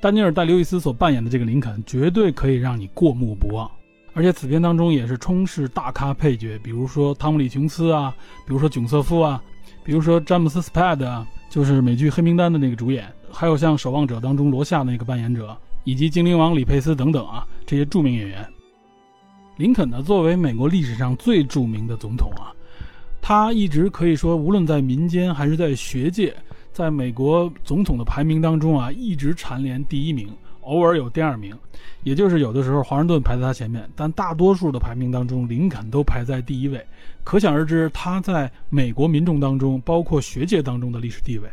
丹尼尔·戴·刘易斯所扮演的这个林肯，绝对可以让你过目不忘。而且此片当中也是充斥大咖配角，比如说汤姆·李·琼斯啊，比如说囧瑟夫啊，比如说詹姆斯·斯派德啊，就是美剧《黑名单》的那个主演，还有像《守望者》当中罗夏那个扮演者，以及精灵王李佩斯等等啊，这些著名演员。林肯呢，作为美国历史上最著名的总统啊，他一直可以说，无论在民间还是在学界，在美国总统的排名当中啊，一直蝉联第一名，偶尔有第二名，也就是有的时候华盛顿排在他前面，但大多数的排名当中，林肯都排在第一位。可想而知，他在美国民众当中，包括学界当中的历史地位。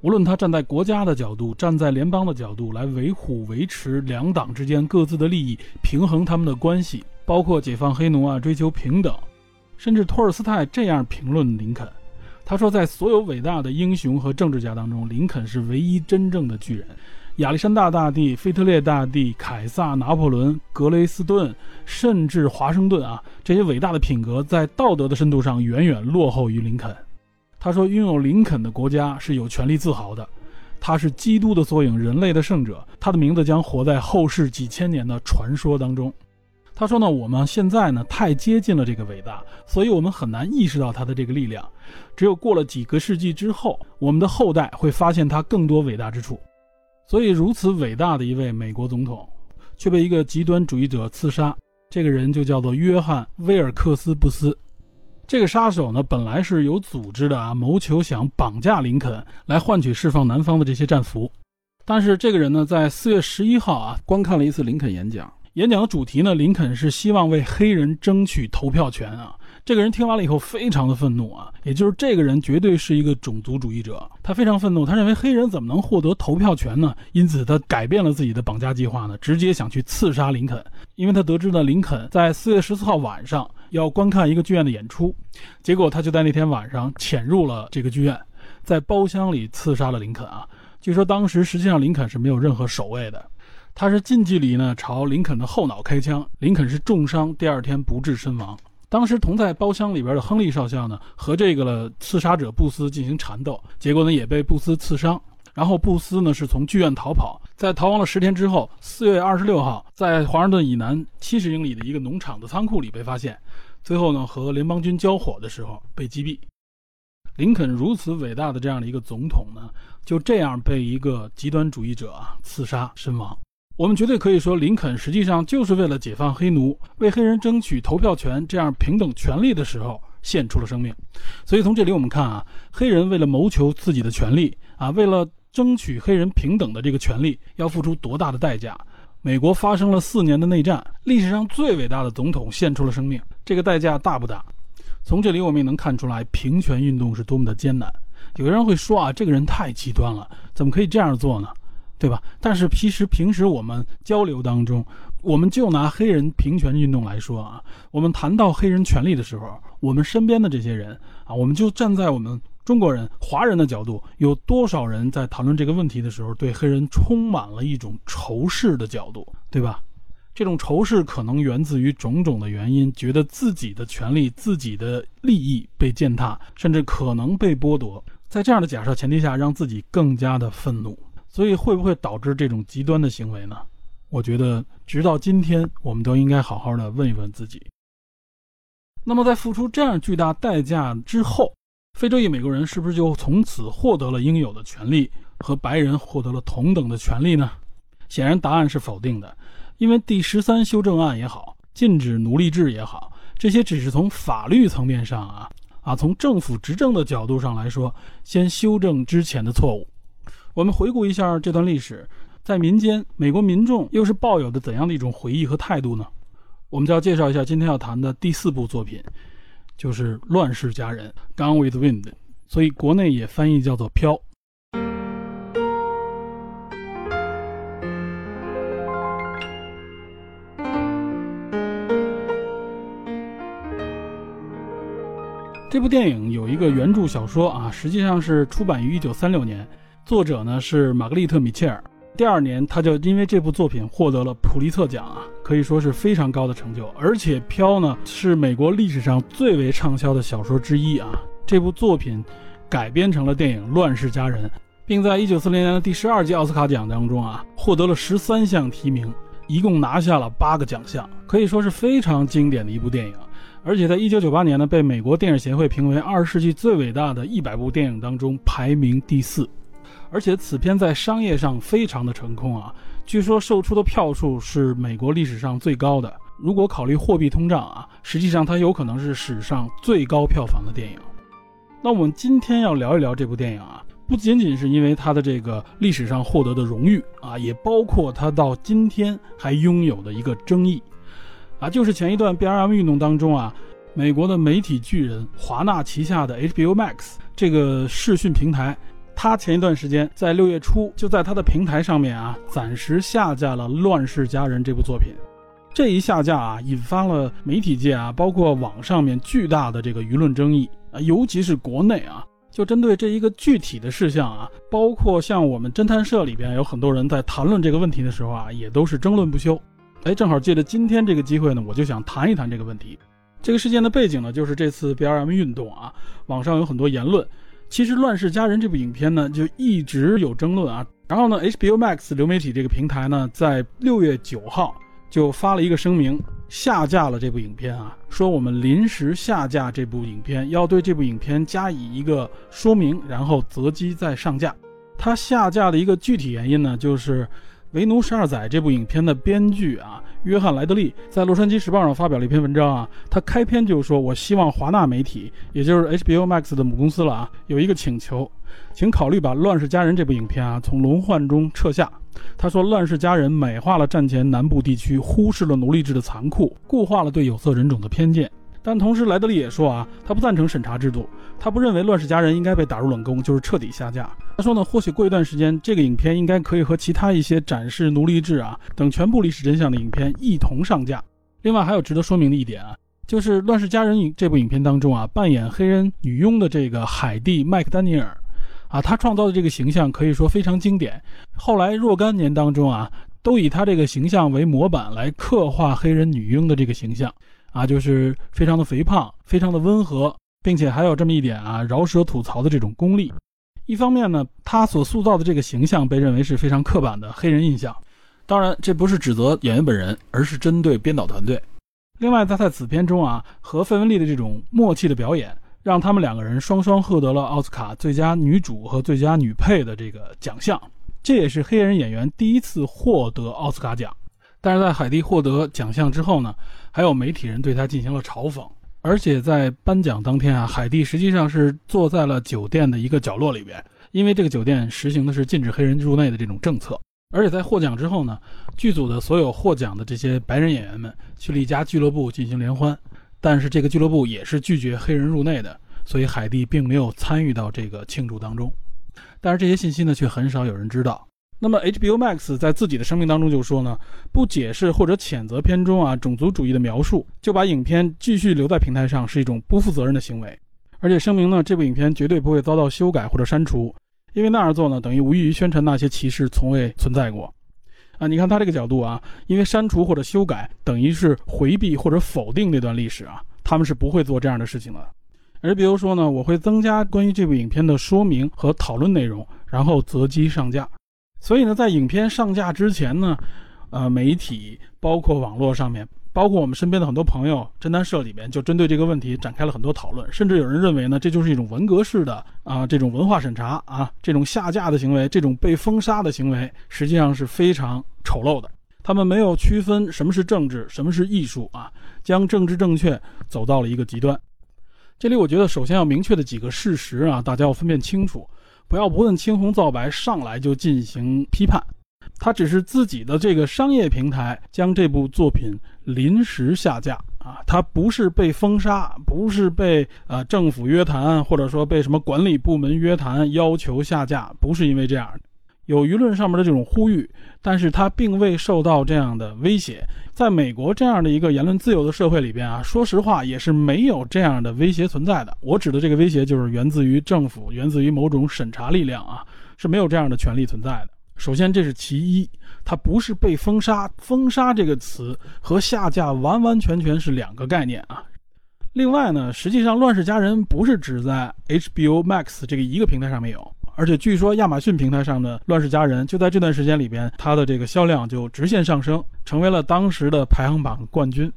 无论他站在国家的角度，站在联邦的角度来维护、维持两党之间各自的利益，平衡他们的关系。包括解放黑奴啊，追求平等，甚至托尔斯泰这样评论林肯，他说，在所有伟大的英雄和政治家当中，林肯是唯一真正的巨人。亚历山大大帝、腓特烈大帝、凯撒、拿破仑、格雷斯顿，甚至华盛顿啊，这些伟大的品格在道德的深度上远远落后于林肯。他说，拥有林肯的国家是有权利自豪的，他是基督的缩影，人类的圣者，他的名字将活在后世几千年的传说当中。他说呢，我们现在呢太接近了这个伟大，所以我们很难意识到他的这个力量。只有过了几个世纪之后，我们的后代会发现他更多伟大之处。所以，如此伟大的一位美国总统，却被一个极端主义者刺杀。这个人就叫做约翰·威尔克斯·布斯。这个杀手呢，本来是有组织的啊，谋求想绑架林肯，来换取释放南方的这些战俘。但是，这个人呢，在四月十一号啊，观看了一次林肯演讲。演讲的主题呢，林肯是希望为黑人争取投票权啊。这个人听完了以后非常的愤怒啊，也就是这个人绝对是一个种族主义者，他非常愤怒，他认为黑人怎么能获得投票权呢？因此他改变了自己的绑架计划呢，直接想去刺杀林肯。因为他得知呢，林肯在四月十四号晚上要观看一个剧院的演出，结果他就在那天晚上潜入了这个剧院，在包厢里刺杀了林肯啊。据说当时实际上林肯是没有任何守卫的。他是近距离呢朝林肯的后脑开枪，林肯是重伤，第二天不治身亡。当时同在包厢里边的亨利少校呢和这个刺杀者布斯进行缠斗，结果呢也被布斯刺伤。然后布斯呢是从剧院逃跑，在逃亡了十天之后，四月二十六号在华盛顿以南七十英里的一个农场的仓库里被发现，最后呢和联邦军交火的时候被击毙。林肯如此伟大的这样的一个总统呢，就这样被一个极端主义者啊刺杀身亡。我们绝对可以说，林肯实际上就是为了解放黑奴，为黑人争取投票权这样平等权利的时候献出了生命。所以从这里我们看啊，黑人为了谋求自己的权利啊，为了争取黑人平等的这个权利，要付出多大的代价？美国发生了四年的内战，历史上最伟大的总统献出了生命，这个代价大不大？从这里我们也能看出来，平权运动是多么的艰难。有的人会说啊，这个人太极端了，怎么可以这样做呢？对吧？但是其实平时我们交流当中，我们就拿黑人平权运动来说啊，我们谈到黑人权利的时候，我们身边的这些人啊，我们就站在我们中国人、华人的角度，有多少人在谈论这个问题的时候，对黑人充满了一种仇视的角度，对吧？这种仇视可能源自于种种的原因，觉得自己的权利、自己的利益被践踏，甚至可能被剥夺。在这样的假设前提下，让自己更加的愤怒。所以会不会导致这种极端的行为呢？我觉得，直到今天，我们都应该好好的问一问自己。那么，在付出这样巨大代价之后，非洲裔美国人是不是就从此获得了应有的权利，和白人获得了同等的权利呢？显然，答案是否定的。因为第十三修正案也好，禁止奴隶制也好，这些只是从法律层面上啊啊，从政府执政的角度上来说，先修正之前的错误。我们回顾一下这段历史，在民间，美国民众又是抱有的怎样的一种回忆和态度呢？我们就要介绍一下今天要谈的第四部作品，就是《乱世佳人》（Gone with Wind），所以国内也翻译叫做《飘》。这部电影有一个原著小说啊，实际上是出版于1936年，作者呢是玛格丽特·米切尔。第二年，他就因为这部作品获得了普利策奖啊，可以说是非常高的成就。而且《飘》呢是美国历史上最为畅销的小说之一啊。这部作品改编成了电影《乱世佳人》，并在1940年的第十二届奥斯卡奖当中啊获得了十三项提名，一共拿下了八个奖项，可以说是非常经典的一部电影。而且在1998年呢，被美国电影协会评为二十世纪最伟大的一百部电影当中排名第四。而且此片在商业上非常的成功啊，据说售出的票数是美国历史上最高的。如果考虑货币通胀啊，实际上它有可能是史上最高票房的电影。那我们今天要聊一聊这部电影啊，不仅仅是因为它的这个历史上获得的荣誉啊，也包括它到今天还拥有的一个争议啊，就是前一段 BRM 运动当中啊，美国的媒体巨人华纳旗下的 HBO Max 这个视讯平台。他前一段时间在六月初就在他的平台上面啊，暂时下架了《乱世佳人》这部作品。这一下架啊，引发了媒体界啊，包括网上面巨大的这个舆论争议啊，尤其是国内啊，就针对这一个具体的事项啊，包括像我们侦探社里边有很多人在谈论这个问题的时候啊，也都是争论不休。哎，正好借着今天这个机会呢，我就想谈一谈这个问题。这个事件的背景呢，就是这次 B R M 运动啊，网上有很多言论。其实《乱世佳人》这部影片呢，就一直有争论啊。然后呢，HBO Max 流媒体这个平台呢，在六月九号就发了一个声明，下架了这部影片啊，说我们临时下架这部影片，要对这部影片加以一个说明，然后择机再上架。它下架的一个具体原因呢，就是《为奴十二载》这部影片的编剧啊。约翰·莱德利在《洛杉矶时报》上发表了一篇文章啊，他开篇就说：“我希望华纳媒体，也就是 HBO Max 的母公司了啊，有一个请求，请考虑把《乱世佳人》这部影片啊从轮换中撤下。”他说，《乱世佳人》美化了战前南部地区，忽视了奴隶制的残酷，固化了对有色人种的偏见。但同时，莱德利也说啊，他不赞成审查制度，他不认为《乱世佳人》应该被打入冷宫，就是彻底下架。他说呢，或许过一段时间，这个影片应该可以和其他一些展示奴隶制啊等全部历史真相的影片一同上架。另外，还有值得说明的一点啊，就是《乱世佳人》影这部影片当中啊，扮演黑人女佣的这个海蒂·麦克丹尼尔，啊，他创造的这个形象可以说非常经典。后来若干年当中啊，都以他这个形象为模板来刻画黑人女佣的这个形象。啊，就是非常的肥胖，非常的温和，并且还有这么一点啊，饶舌吐槽的这种功力。一方面呢，他所塑造的这个形象被认为是非常刻板的黑人印象。当然，这不是指责演员本人，而是针对编导团队。另外，在在此片中啊，和费雯丽的这种默契的表演，让他们两个人双双获得了奥斯卡最佳女主和最佳女配的这个奖项。这也是黑人演员第一次获得奥斯卡奖。但是在海蒂获得奖项之后呢，还有媒体人对他进行了嘲讽，而且在颁奖当天啊，海蒂实际上是坐在了酒店的一个角落里边，因为这个酒店实行的是禁止黑人入内的这种政策。而且在获奖之后呢，剧组的所有获奖的这些白人演员们去了一家俱乐部进行联欢，但是这个俱乐部也是拒绝黑人入内的，所以海蒂并没有参与到这个庆祝当中。但是这些信息呢，却很少有人知道。那么 HBO Max 在自己的声明当中就说呢，不解释或者谴责片中啊种族主义的描述，就把影片继续留在平台上是一种不负责任的行为，而且声明呢，这部影片绝对不会遭到修改或者删除，因为那样做呢，等于无异于宣传那些歧视从未存在过。啊，你看他这个角度啊，因为删除或者修改等于是回避或者否定那段历史啊，他们是不会做这样的事情的。而比如说呢，我会增加关于这部影片的说明和讨论内容，然后择机上架。所以呢，在影片上架之前呢，呃，媒体包括网络上面，包括我们身边的很多朋友，侦探社里面就针对这个问题展开了很多讨论，甚至有人认为呢，这就是一种文革式的啊这种文化审查啊，这种下架的行为，这种被封杀的行为，实际上是非常丑陋的。他们没有区分什么是政治，什么是艺术啊，将政治正确走到了一个极端。这里我觉得首先要明确的几个事实啊，大家要分辨清楚。不要不问青红皂白，上来就进行批判。他只是自己的这个商业平台将这部作品临时下架啊，他不是被封杀，不是被呃政府约谈，或者说被什么管理部门约谈要求下架，不是因为这样。有舆论上面的这种呼吁，但是它并未受到这样的威胁。在美国这样的一个言论自由的社会里边啊，说实话也是没有这样的威胁存在的。我指的这个威胁就是源自于政府，源自于某种审查力量啊，是没有这样的权利存在的。首先，这是其一，它不是被封杀。封杀这个词和下架完完全全是两个概念啊。另外呢，实际上《乱世佳人》不是只在 HBO Max 这个一个平台上面有，而且据说亚马逊平台上的《乱世佳人》就在这段时间里边，它的这个销量就直线上升，成为了当时的排行榜冠军。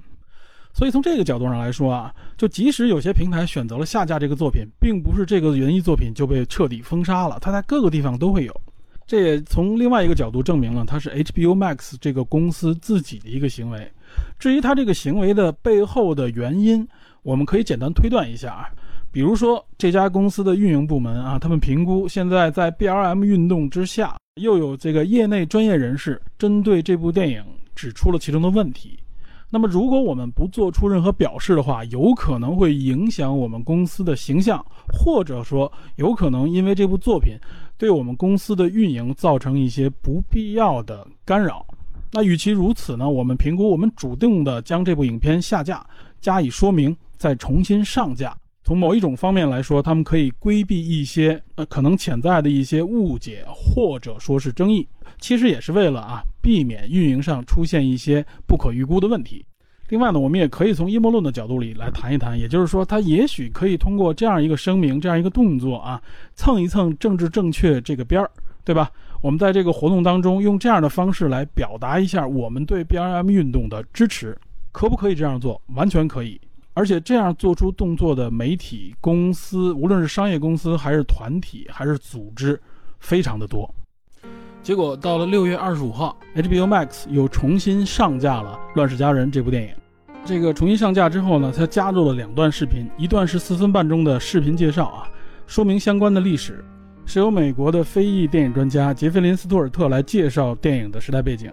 所以从这个角度上来说啊，就即使有些平台选择了下架这个作品，并不是这个园艺作品就被彻底封杀了，它在各个地方都会有。这也从另外一个角度证明了它是 HBO Max 这个公司自己的一个行为。至于它这个行为的背后的原因，我们可以简单推断一下啊，比如说这家公司的运营部门啊，他们评估现在在 BLM 运动之下，又有这个业内专业人士针对这部电影指出了其中的问题。那么如果我们不做出任何表示的话，有可能会影响我们公司的形象，或者说有可能因为这部作品对我们公司的运营造成一些不必要的干扰。那与其如此呢，我们评估我们主动的将这部影片下架，加以说明。再重新上架，从某一种方面来说，他们可以规避一些呃可能潜在的一些误解或者说是争议，其实也是为了啊避免运营上出现一些不可预估的问题。另外呢，我们也可以从阴谋论的角度里来谈一谈，也就是说，他也许可以通过这样一个声明、这样一个动作啊，蹭一蹭政治正确这个边儿，对吧？我们在这个活动当中用这样的方式来表达一下我们对 BLM 运动的支持，可不可以这样做？完全可以。而且这样做出动作的媒体公司，无论是商业公司还是团体还是组织，非常的多。结果到了六月二十五号，HBO Max 又重新上架了《乱世佳人》这部电影。这个重新上架之后呢，它加入了两段视频，一段是四分半钟的视频介绍啊，说明相关的历史，是由美国的非裔电影专家杰弗林·斯图尔特来介绍电影的时代背景。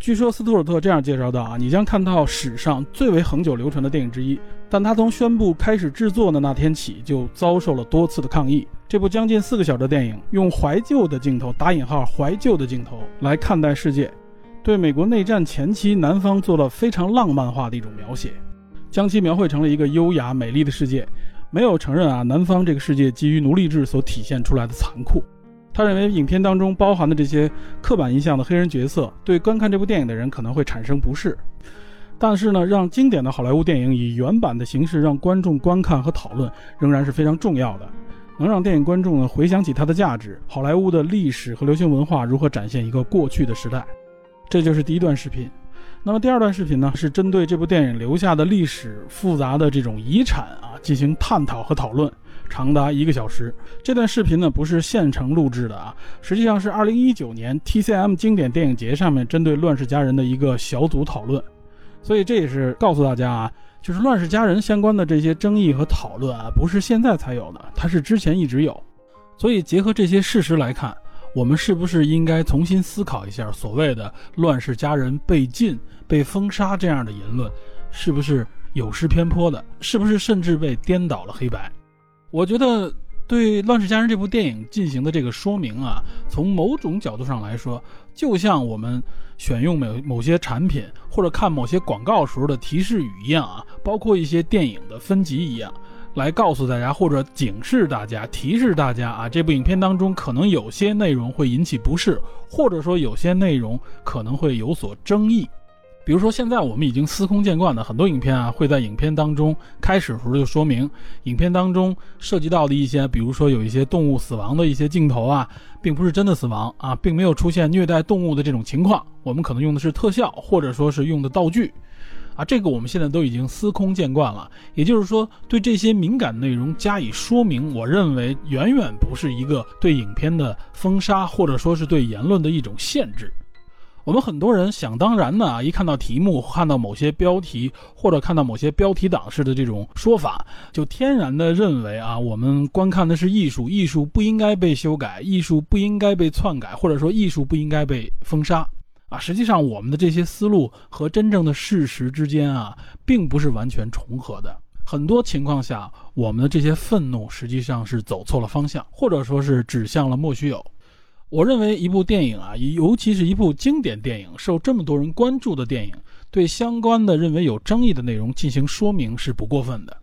据说斯图尔特这样介绍道啊，你将看到史上最为恒久流传的电影之一。但他从宣布开始制作的那天起，就遭受了多次的抗议。这部将近四个小时的电影，用怀旧的镜头（打引号怀旧的镜头）来看待世界，对美国内战前期南方做了非常浪漫化的一种描写，将其描绘成了一个优雅美丽的世界，没有承认啊南方这个世界基于奴隶制所体现出来的残酷。他认为影片当中包含的这些刻板印象的黑人角色，对观看这部电影的人可能会产生不适。但是呢，让经典的好莱坞电影以原版的形式让观众观看和讨论，仍然是非常重要的。能让电影观众呢回想起它的价值，好莱坞的历史和流行文化如何展现一个过去的时代。这就是第一段视频。那么第二段视频呢，是针对这部电影留下的历史复杂的这种遗产啊进行探讨和讨论。长达一个小时。这段视频呢不是现成录制的啊，实际上是二零一九年 TCM 经典电影节上面针对《乱世佳人》的一个小组讨论。所以这也是告诉大家啊，就是《乱世佳人》相关的这些争议和讨论啊，不是现在才有的，它是之前一直有。所以结合这些事实来看，我们是不是应该重新思考一下所谓的《乱世佳人》被禁、被封杀这样的言论，是不是有失偏颇的？是不是甚至被颠倒了黑白？我觉得对《乱世佳人》这部电影进行的这个说明啊，从某种角度上来说，就像我们选用某某些产品或者看某些广告时候的提示语一样啊，包括一些电影的分级一样，来告诉大家或者警示大家、提示大家啊，这部影片当中可能有些内容会引起不适，或者说有些内容可能会有所争议。比如说，现在我们已经司空见惯的很多影片啊，会在影片当中开始时候就说明，影片当中涉及到的一些，比如说有一些动物死亡的一些镜头啊，并不是真的死亡啊，并没有出现虐待动物的这种情况，我们可能用的是特效，或者说是用的道具，啊，这个我们现在都已经司空见惯了。也就是说，对这些敏感内容加以说明，我认为远远不是一个对影片的封杀，或者说是对言论的一种限制。我们很多人想当然的啊，一看到题目，看到某些标题，或者看到某些标题党式的这种说法，就天然的认为啊，我们观看的是艺术，艺术不应该被修改，艺术不应该被篡改，或者说艺术不应该被封杀啊。实际上，我们的这些思路和真正的事实之间啊，并不是完全重合的。很多情况下，我们的这些愤怒实际上是走错了方向，或者说是指向了莫须有。我认为一部电影啊，尤其是一部经典电影，受这么多人关注的电影，对相关的认为有争议的内容进行说明是不过分的。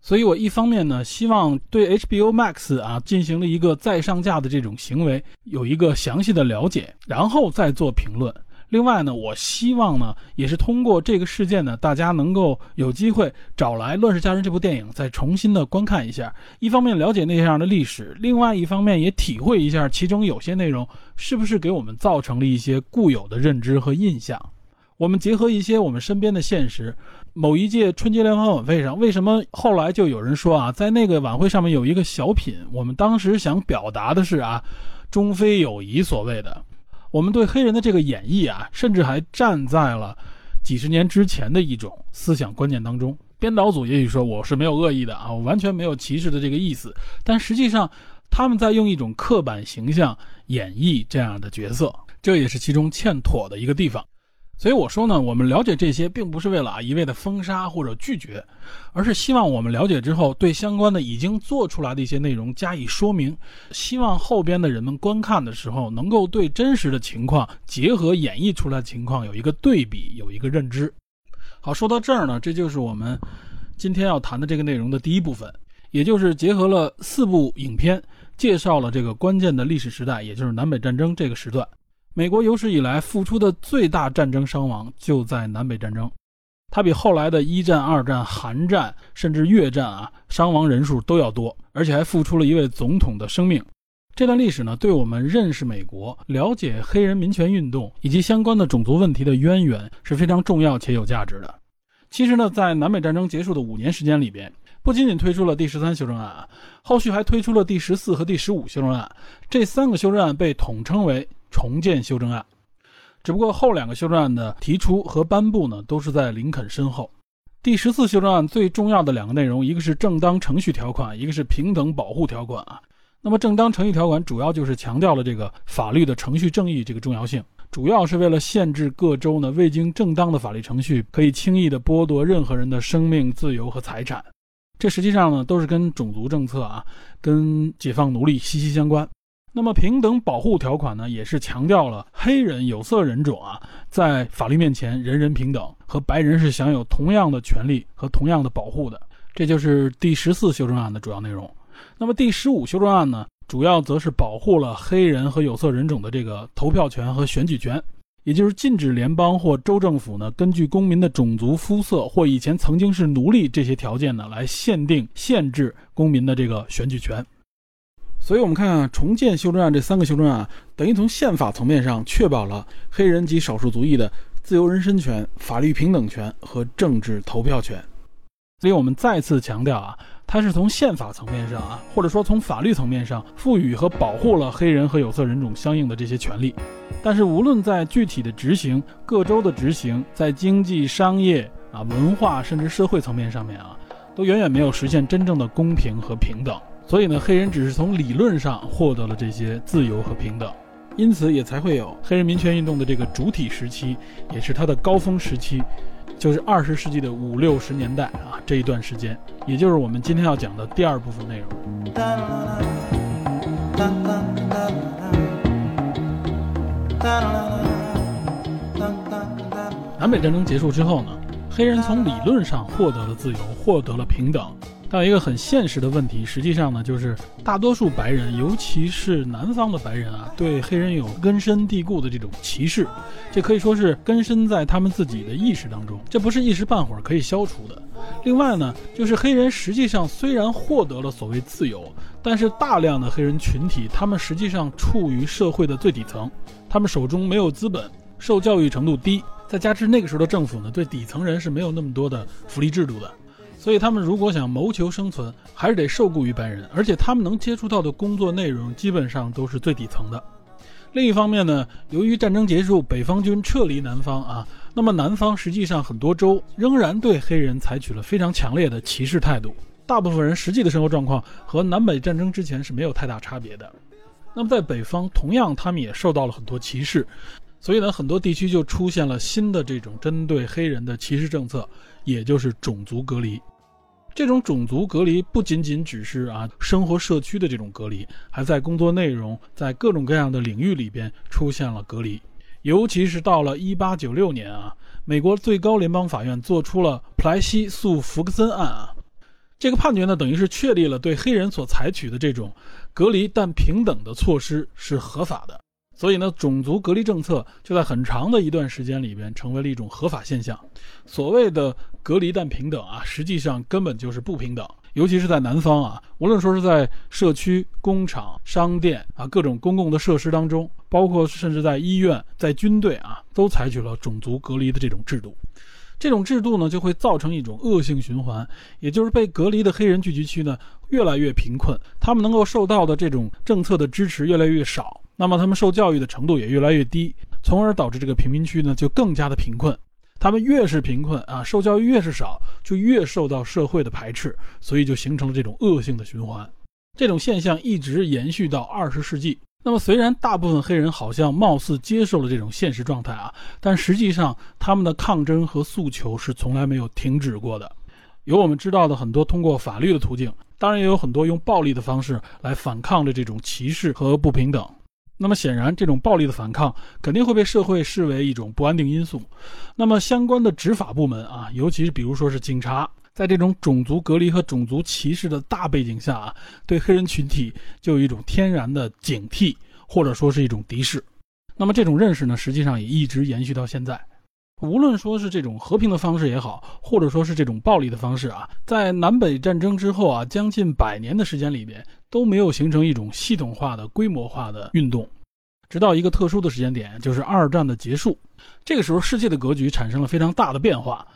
所以我一方面呢，希望对 HBO Max 啊进行了一个再上架的这种行为有一个详细的了解，然后再做评论。另外呢，我希望呢，也是通过这个事件呢，大家能够有机会找来《乱世佳人》这部电影，再重新的观看一下。一方面了解那样的历史，另外一方面也体会一下其中有些内容是不是给我们造成了一些固有的认知和印象。我们结合一些我们身边的现实，某一届春节联欢晚会上，为什么后来就有人说啊，在那个晚会上面有一个小品，我们当时想表达的是啊，中非友谊所谓的。我们对黑人的这个演绎啊，甚至还站在了几十年之前的一种思想观念当中。编导组也许说我是没有恶意的啊，我完全没有歧视的这个意思。但实际上，他们在用一种刻板形象演绎这样的角色，这也是其中欠妥的一个地方。所以我说呢，我们了解这些，并不是为了啊一味的封杀或者拒绝，而是希望我们了解之后，对相关的已经做出来的一些内容加以说明，希望后边的人们观看的时候，能够对真实的情况结合演绎出来的情况有一个对比，有一个认知。好，说到这儿呢，这就是我们今天要谈的这个内容的第一部分，也就是结合了四部影片，介绍了这个关键的历史时代，也就是南北战争这个时段。美国有史以来付出的最大战争伤亡就在南北战争，它比后来的一战、二战、韩战甚至越战啊伤亡人数都要多，而且还付出了一位总统的生命。这段历史呢，对我们认识美国、了解黑人民权运动以及相关的种族问题的渊源是非常重要且有价值的。其实呢，在南北战争结束的五年时间里边，不仅仅推出了第十三修正案啊，后续还推出了第十四和第十五修正案，这三个修正案被统称为。重建修正案，只不过后两个修正案的提出和颁布呢，都是在林肯身后。第十四修正案最重要的两个内容，一个是正当程序条款，一个是平等保护条款啊。那么正当程序条款主要就是强调了这个法律的程序正义这个重要性，主要是为了限制各州呢未经正当的法律程序可以轻易的剥夺任何人的生命、自由和财产。这实际上呢都是跟种族政策啊、跟解放奴隶息息相关。那么平等保护条款呢，也是强调了黑人有色人种啊，在法律面前人人平等，和白人是享有同样的权利和同样的保护的。这就是第十四修正案的主要内容。那么第十五修正案呢，主要则是保护了黑人和有色人种的这个投票权和选举权，也就是禁止联邦或州政府呢，根据公民的种族、肤色或以前曾经是奴隶这些条件呢，来限定、限制公民的这个选举权。所以，我们看啊重建修正案这三个修正案，等于从宪法层面上确保了黑人及少数族裔的自由人身权、法律平等权和政治投票权。所以我们再次强调啊，它是从宪法层面上啊，或者说从法律层面上赋予和保护了黑人和有色人种相应的这些权利。但是，无论在具体的执行、各州的执行，在经济、商业啊、文化甚至社会层面上面啊，都远远没有实现真正的公平和平等。所以呢，黑人只是从理论上获得了这些自由和平等，因此也才会有黑人民权运动的这个主体时期，也是它的高峰时期，就是二十世纪的五六十年代啊这一段时间，也就是我们今天要讲的第二部分内容。南北战争结束之后呢，黑人从理论上获得了自由，获得了平等。但有一个很现实的问题，实际上呢，就是大多数白人，尤其是南方的白人啊，对黑人有根深蒂固的这种歧视，这可以说是根深在他们自己的意识当中，这不是一时半会儿可以消除的。另外呢，就是黑人实际上虽然获得了所谓自由，但是大量的黑人群体，他们实际上处于社会的最底层，他们手中没有资本，受教育程度低，再加之那个时候的政府呢，对底层人是没有那么多的福利制度的。所以他们如果想谋求生存，还是得受雇于白人，而且他们能接触到的工作内容基本上都是最底层的。另一方面呢，由于战争结束，北方军撤离南方啊，那么南方实际上很多州仍然对黑人采取了非常强烈的歧视态度。大部分人实际的生活状况和南北战争之前是没有太大差别的。那么在北方，同样他们也受到了很多歧视，所以呢，很多地区就出现了新的这种针对黑人的歧视政策，也就是种族隔离。这种种族隔离不仅仅只是啊生活社区的这种隔离，还在工作内容，在各种各样的领域里边出现了隔离。尤其是到了一八九六年啊，美国最高联邦法院做出了普莱西诉福克森案啊，这个判决呢，等于是确立了对黑人所采取的这种隔离但平等的措施是合法的。所以呢，种族隔离政策就在很长的一段时间里边成为了一种合法现象。所谓的隔离但平等啊，实际上根本就是不平等。尤其是在南方啊，无论说是在社区、工厂、商店啊，各种公共的设施当中，包括甚至在医院、在军队啊，都采取了种族隔离的这种制度。这种制度呢，就会造成一种恶性循环，也就是被隔离的黑人聚集区呢越来越贫困，他们能够受到的这种政策的支持越来越少。那么他们受教育的程度也越来越低，从而导致这个贫民区呢就更加的贫困。他们越是贫困啊，受教育越是少，就越受到社会的排斥，所以就形成了这种恶性的循环。这种现象一直延续到二十世纪。那么虽然大部分黑人好像貌似接受了这种现实状态啊，但实际上他们的抗争和诉求是从来没有停止过的。有我们知道的很多通过法律的途径，当然也有很多用暴力的方式来反抗的这种歧视和不平等。那么显然，这种暴力的反抗肯定会被社会视为一种不安定因素。那么相关的执法部门啊，尤其是比如说是警察，在这种种族隔离和种族歧视的大背景下啊，对黑人群体就有一种天然的警惕，或者说是一种敌视。那么这种认识呢，实际上也一直延续到现在。无论说是这种和平的方式也好，或者说是这种暴力的方式啊，在南北战争之后啊，将近百年的时间里边都没有形成一种系统化的、规模化的运动，直到一个特殊的时间点，就是二战的结束。这个时候，世界的格局产生了非常大的变化。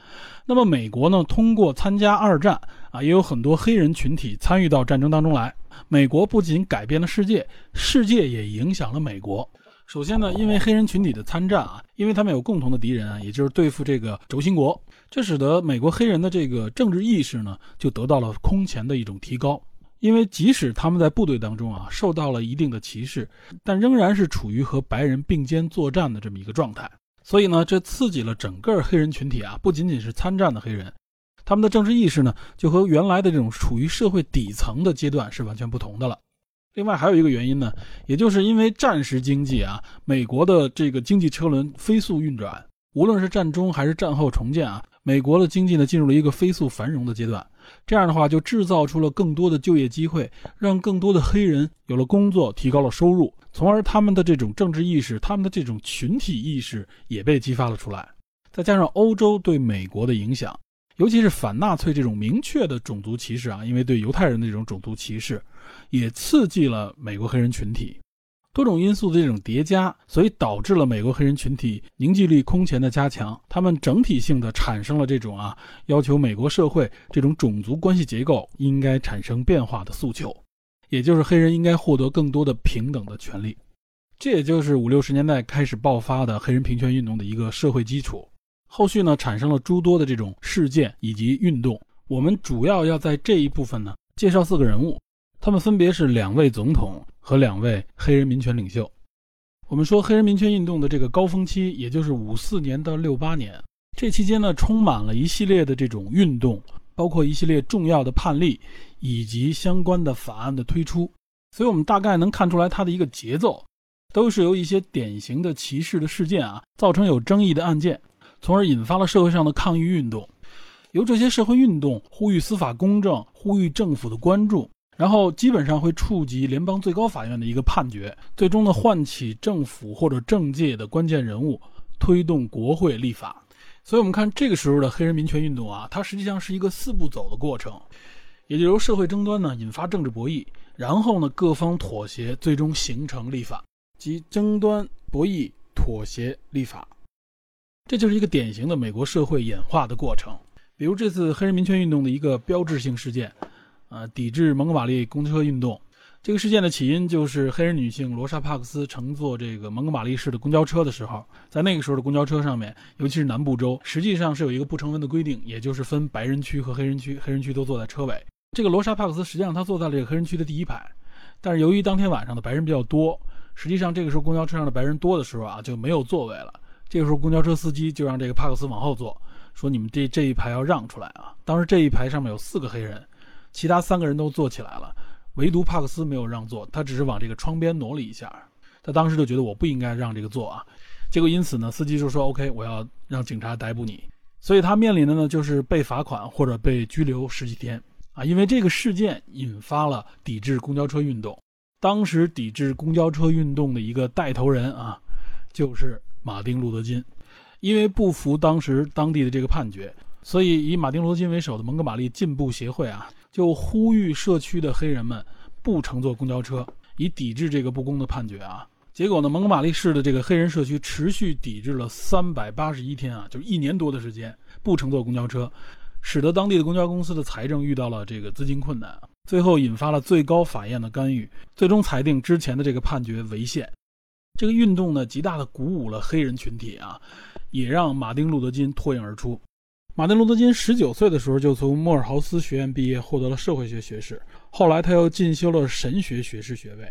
那么，美国呢，通过参加二战啊，也有很多黑人群体参与到战争当中来。美国不仅改变了世界，世界也影响了美国。首先呢，因为黑人群体的参战啊，因为他们有共同的敌人啊，也就是对付这个轴心国，这使得美国黑人的这个政治意识呢，就得到了空前的一种提高。因为即使他们在部队当中啊，受到了一定的歧视，但仍然是处于和白人并肩作战的这么一个状态。所以呢，这刺激了整个黑人群体啊，不仅仅是参战的黑人，他们的政治意识呢，就和原来的这种处于社会底层的阶段是完全不同的了。另外还有一个原因呢，也就是因为战时经济啊，美国的这个经济车轮飞速运转，无论是战中还是战后重建啊，美国的经济呢进入了一个飞速繁荣的阶段。这样的话，就制造出了更多的就业机会，让更多的黑人有了工作，提高了收入，从而他们的这种政治意识，他们的这种群体意识也被激发了出来。再加上欧洲对美国的影响。尤其是反纳粹这种明确的种族歧视啊，因为对犹太人的这种种族歧视，也刺激了美国黑人群体。多种因素的这种叠加，所以导致了美国黑人群体凝聚力空前的加强。他们整体性的产生了这种啊，要求美国社会这种种族关系结构应该产生变化的诉求，也就是黑人应该获得更多的平等的权利。这也就是五六十年代开始爆发的黑人平权运动的一个社会基础。后续呢，产生了诸多的这种事件以及运动。我们主要要在这一部分呢，介绍四个人物，他们分别是两位总统和两位黑人民权领袖。我们说黑人民权运动的这个高峰期，也就是五四年到六八年，这期间呢，充满了一系列的这种运动，包括一系列重要的判例以及相关的法案的推出。所以我们大概能看出来它的一个节奏，都是由一些典型的歧视的事件啊，造成有争议的案件。从而引发了社会上的抗议运动，由这些社会运动呼吁司法公正，呼吁政府的关注，然后基本上会触及联邦最高法院的一个判决，最终呢唤起政府或者政界的关键人物，推动国会立法。所以，我们看这个时候的黑人民权运动啊，它实际上是一个四步走的过程，也就由社会争端呢引发政治博弈，然后呢各方妥协，最终形成立法，即争端、博弈、妥协、立法。这就是一个典型的美国社会演化的过程。比如这次黑人民权运动的一个标志性事件，呃，抵制蒙哥马利公车运动。这个事件的起因就是黑人女性罗莎·帕克斯乘坐这个蒙哥马利市的公交车的时候，在那个时候的公交车上面，尤其是南部州，实际上是有一个不成文的规定，也就是分白人区和黑人区，黑人区都坐在车尾。这个罗莎·帕克斯实际上她坐在了这个黑人区的第一排，但是由于当天晚上的白人比较多，实际上这个时候公交车上的白人多的时候啊，就没有座位了。这个时候，公交车司机就让这个帕克斯往后坐，说你们这这一排要让出来啊。当时这一排上面有四个黑人，其他三个人都坐起来了，唯独帕克斯没有让座，他只是往这个窗边挪了一下。他当时就觉得我不应该让这个座啊。结果因此呢，司机就说 OK，我要让警察逮捕你。所以他面临的呢就是被罚款或者被拘留十几天啊。因为这个事件引发了抵制公交车运动。当时抵制公交车运动的一个带头人啊，就是马丁·路德·金。因为不服当时当地的这个判决，所以以马丁·路德·金为首的蒙哥马利进步协会啊，就呼吁社区的黑人们不乘坐公交车，以抵制这个不公的判决啊。结果呢，蒙哥马利市的这个黑人社区持续抵制了三百八十一天啊，就是一年多的时间不乘坐公交车，使得当地的公交公司的财政遇到了这个资金困难。最后引发了最高法院的干预，最终裁定之前的这个判决违宪。这个运动呢，极大的鼓舞了黑人群体啊，也让马丁·路德·金脱颖而出。马丁·路德·金十九岁的时候就从莫尔豪斯学院毕业，获得了社会学学士。后来他又进修了神学学士学位。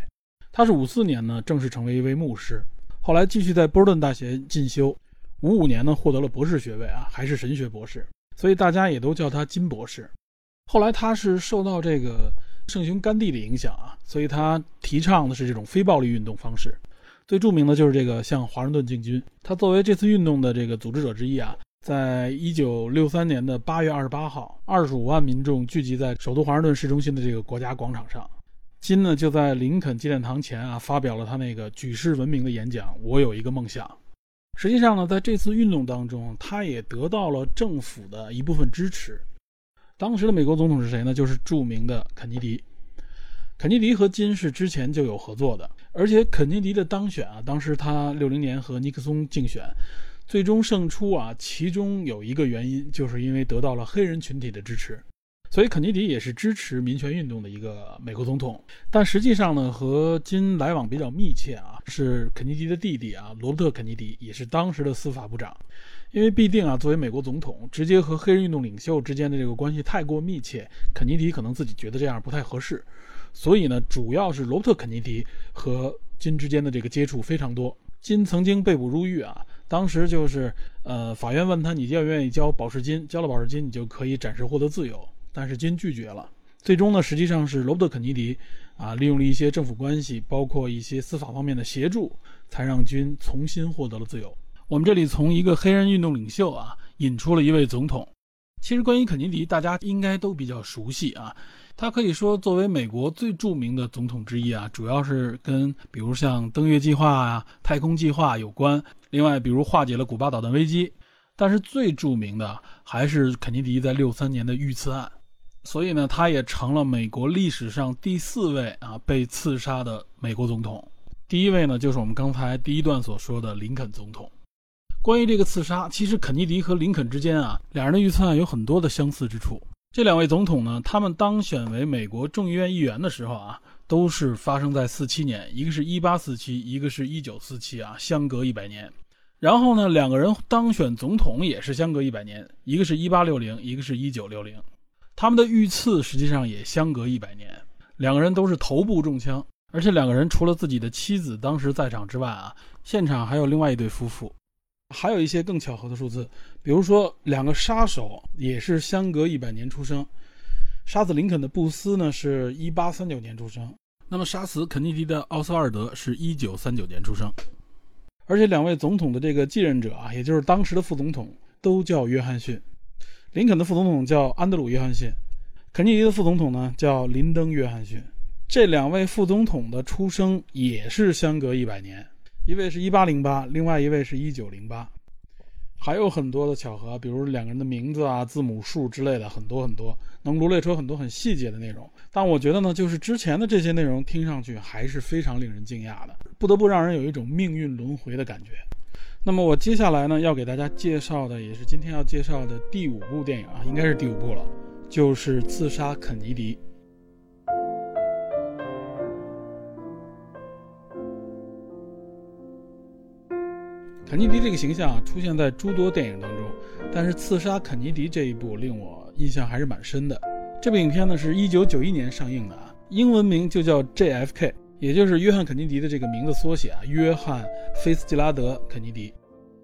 他是五四年呢正式成为一位牧师，后来继续在波士顿大学进修。五五年呢获得了博士学位啊，还是神学博士，所以大家也都叫他金博士。后来他是受到这个圣雄甘地的影响啊，所以他提倡的是这种非暴力运动方式。最著名的就是这个向华盛顿进军。他作为这次运动的这个组织者之一啊，在一九六三年的八月二十八号，二十五万民众聚集在首都华盛顿市中心的这个国家广场上，金呢就在林肯纪念堂前啊发表了他那个举世闻名的演讲：“我有一个梦想。”实际上呢，在这次运动当中，他也得到了政府的一部分支持。当时的美国总统是谁呢？就是著名的肯尼迪。肯尼迪和金是之前就有合作的，而且肯尼迪的当选啊，当时他六零年和尼克松竞选，最终胜出啊，其中有一个原因就是因为得到了黑人群体的支持。所以肯尼迪也是支持民权运动的一个美国总统，但实际上呢，和金来往比较密切啊，是肯尼迪的弟弟啊，罗伯特·肯尼迪，也是当时的司法部长。因为必定啊，作为美国总统，直接和黑人运动领袖之间的这个关系太过密切，肯尼迪可能自己觉得这样不太合适，所以呢，主要是罗伯特·肯尼迪和金之间的这个接触非常多。金曾经被捕入狱啊，当时就是呃，法院问他，你愿不愿意交保释金？交了保释金，你就可以暂时获得自由。但是金拒绝了，最终呢，实际上是罗伯特·肯尼迪啊，利用了一些政府关系，包括一些司法方面的协助，才让军重新获得了自由。我们这里从一个黑人运动领袖啊，引出了一位总统。其实关于肯尼迪，大家应该都比较熟悉啊，他可以说作为美国最著名的总统之一啊，主要是跟比如像登月计划啊、太空计划有关。另外，比如化解了古巴导弹危机。但是最著名的还是肯尼迪在六三年的遇刺案。所以呢，他也成了美国历史上第四位啊被刺杀的美国总统。第一位呢，就是我们刚才第一段所说的林肯总统。关于这个刺杀，其实肯尼迪和林肯之间啊，两人的遇刺案有很多的相似之处。这两位总统呢，他们当选为美国众议院议员的时候啊，都是发生在四七年，一个是一八四七，一个是一九四七啊，相隔一百年。然后呢，两个人当选总统也是相隔一百年，一个是一八六零，一个是一九六零。他们的遇刺实际上也相隔一百年，两个人都是头部中枪，而且两个人除了自己的妻子当时在场之外啊，现场还有另外一对夫妇，还有一些更巧合的数字，比如说两个杀手也是相隔一百年出生，杀死林肯的布斯呢是一八三九年出生，那么杀死肯尼迪的奥斯瓦尔德是一九三九年出生，而且两位总统的这个继任者啊，也就是当时的副总统都叫约翰逊。林肯的副总统叫安德鲁·约翰逊，肯尼迪的副总统呢叫林登·约翰逊。这两位副总统的出生也是相隔一百年，一位是一八零八，另外一位是一九零八。还有很多的巧合，比如两个人的名字啊、字母数之类的，很多很多，能罗列出很多很细节的内容。但我觉得呢，就是之前的这些内容听上去还是非常令人惊讶的，不得不让人有一种命运轮回的感觉。那么我接下来呢要给大家介绍的也是今天要介绍的第五部电影啊，应该是第五部了，就是《刺杀肯尼迪》。肯尼迪这个形象啊出现在诸多电影当中，但是《刺杀肯尼迪》这一部令我印象还是蛮深的。这部影片呢是一九九一年上映的啊，英文名就叫 JFK。也就是约翰·肯尼迪的这个名字缩写啊，约翰·菲斯吉拉德·肯尼迪。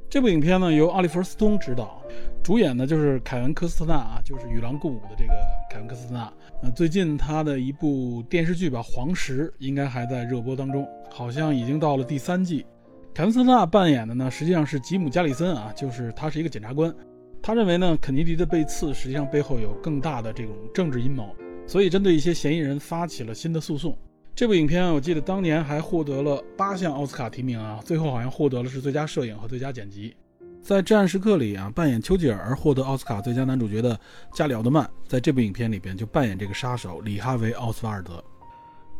这部影片呢由奥利弗·斯通执导，主演呢就是凯文·科斯特纳啊，就是与狼共舞的这个凯文·科斯特纳。呃，最近他的一部电视剧吧，《黄石》应该还在热播当中，好像已经到了第三季。凯文·斯特纳扮演的呢，实际上是吉姆·加里森啊，就是他是一个检察官。他认为呢，肯尼迪的被刺实际上背后有更大的这种政治阴谋，所以针对一些嫌疑人发起了新的诉讼。这部影片我记得当年还获得了八项奥斯卡提名啊，最后好像获得了是最佳摄影和最佳剪辑。在《至暗时刻》里啊，扮演丘吉尔而获得奥斯卡最佳男主角的加里奥德曼，在这部影片里边就扮演这个杀手里哈维·奥斯瓦尔德。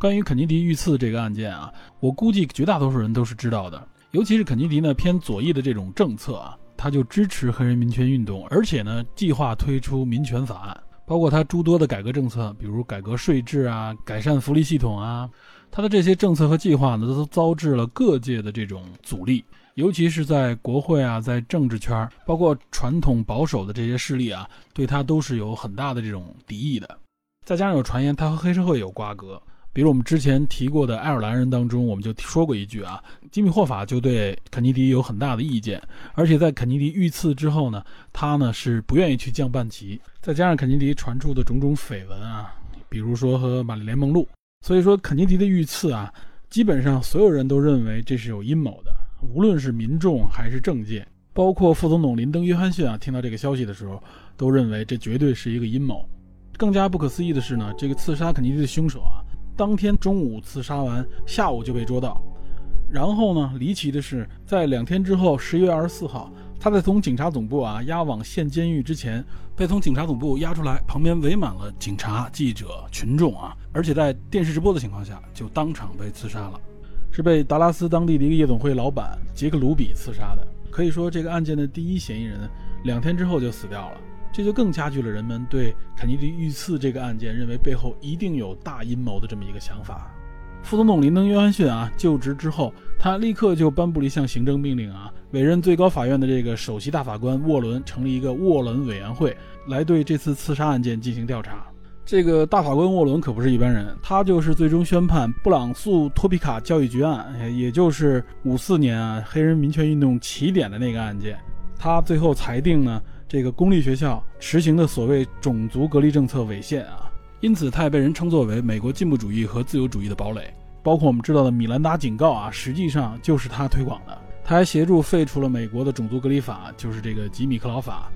关于肯尼迪遇刺这个案件啊，我估计绝大多数人都是知道的，尤其是肯尼迪呢偏左翼的这种政策啊，他就支持黑人民权运动，而且呢计划推出民权法案。包括他诸多的改革政策，比如改革税制啊、改善福利系统啊，他的这些政策和计划呢，都遭致了各界的这种阻力，尤其是在国会啊，在政治圈，包括传统保守的这些势力啊，对他都是有很大的这种敌意的。再加上有传言他和黑社会有瓜葛。比如我们之前提过的爱尔兰人当中，我们就说过一句啊，吉米霍法就对肯尼迪有很大的意见，而且在肯尼迪遇刺之后呢，他呢是不愿意去降半旗。再加上肯尼迪传出的种种绯闻啊，比如说和玛丽莲梦露，所以说肯尼迪的遇刺啊，基本上所有人都认为这是有阴谋的，无论是民众还是政界，包括副总统林登·约翰逊啊，听到这个消息的时候，都认为这绝对是一个阴谋。更加不可思议的是呢，这个刺杀肯尼迪的凶手啊。当天中午刺杀完，下午就被捉到。然后呢，离奇的是，在两天之后，十一月二十四号，他在从警察总部啊押往县监狱之前，被从警察总部押出来，旁边围满了警察、记者、群众啊，而且在电视直播的情况下，就当场被刺杀了，是被达拉斯当地的一个夜总会老板杰克·卢比刺杀的。可以说，这个案件的第一嫌疑人两天之后就死掉了。这就更加剧了人们对肯尼迪遇刺这个案件认为背后一定有大阴谋的这么一个想法。副总统林登·约翰逊啊就职之后，他立刻就颁布了一项行政命令啊，委任最高法院的这个首席大法官沃伦成立一个沃伦委员会，来对这次刺杀案件进行调查。这个大法官沃伦可不是一般人，他就是最终宣判布朗诉托皮卡教育局案，也就是五四年啊黑人民权运动起点的那个案件，他最后裁定呢。这个公立学校实行的所谓种族隔离政策违宪啊，因此他也被人称作为美国进步主义和自由主义的堡垒。包括我们知道的米兰达警告啊，实际上就是他推广的。他还协助废除了美国的种族隔离法，就是这个吉米克劳法，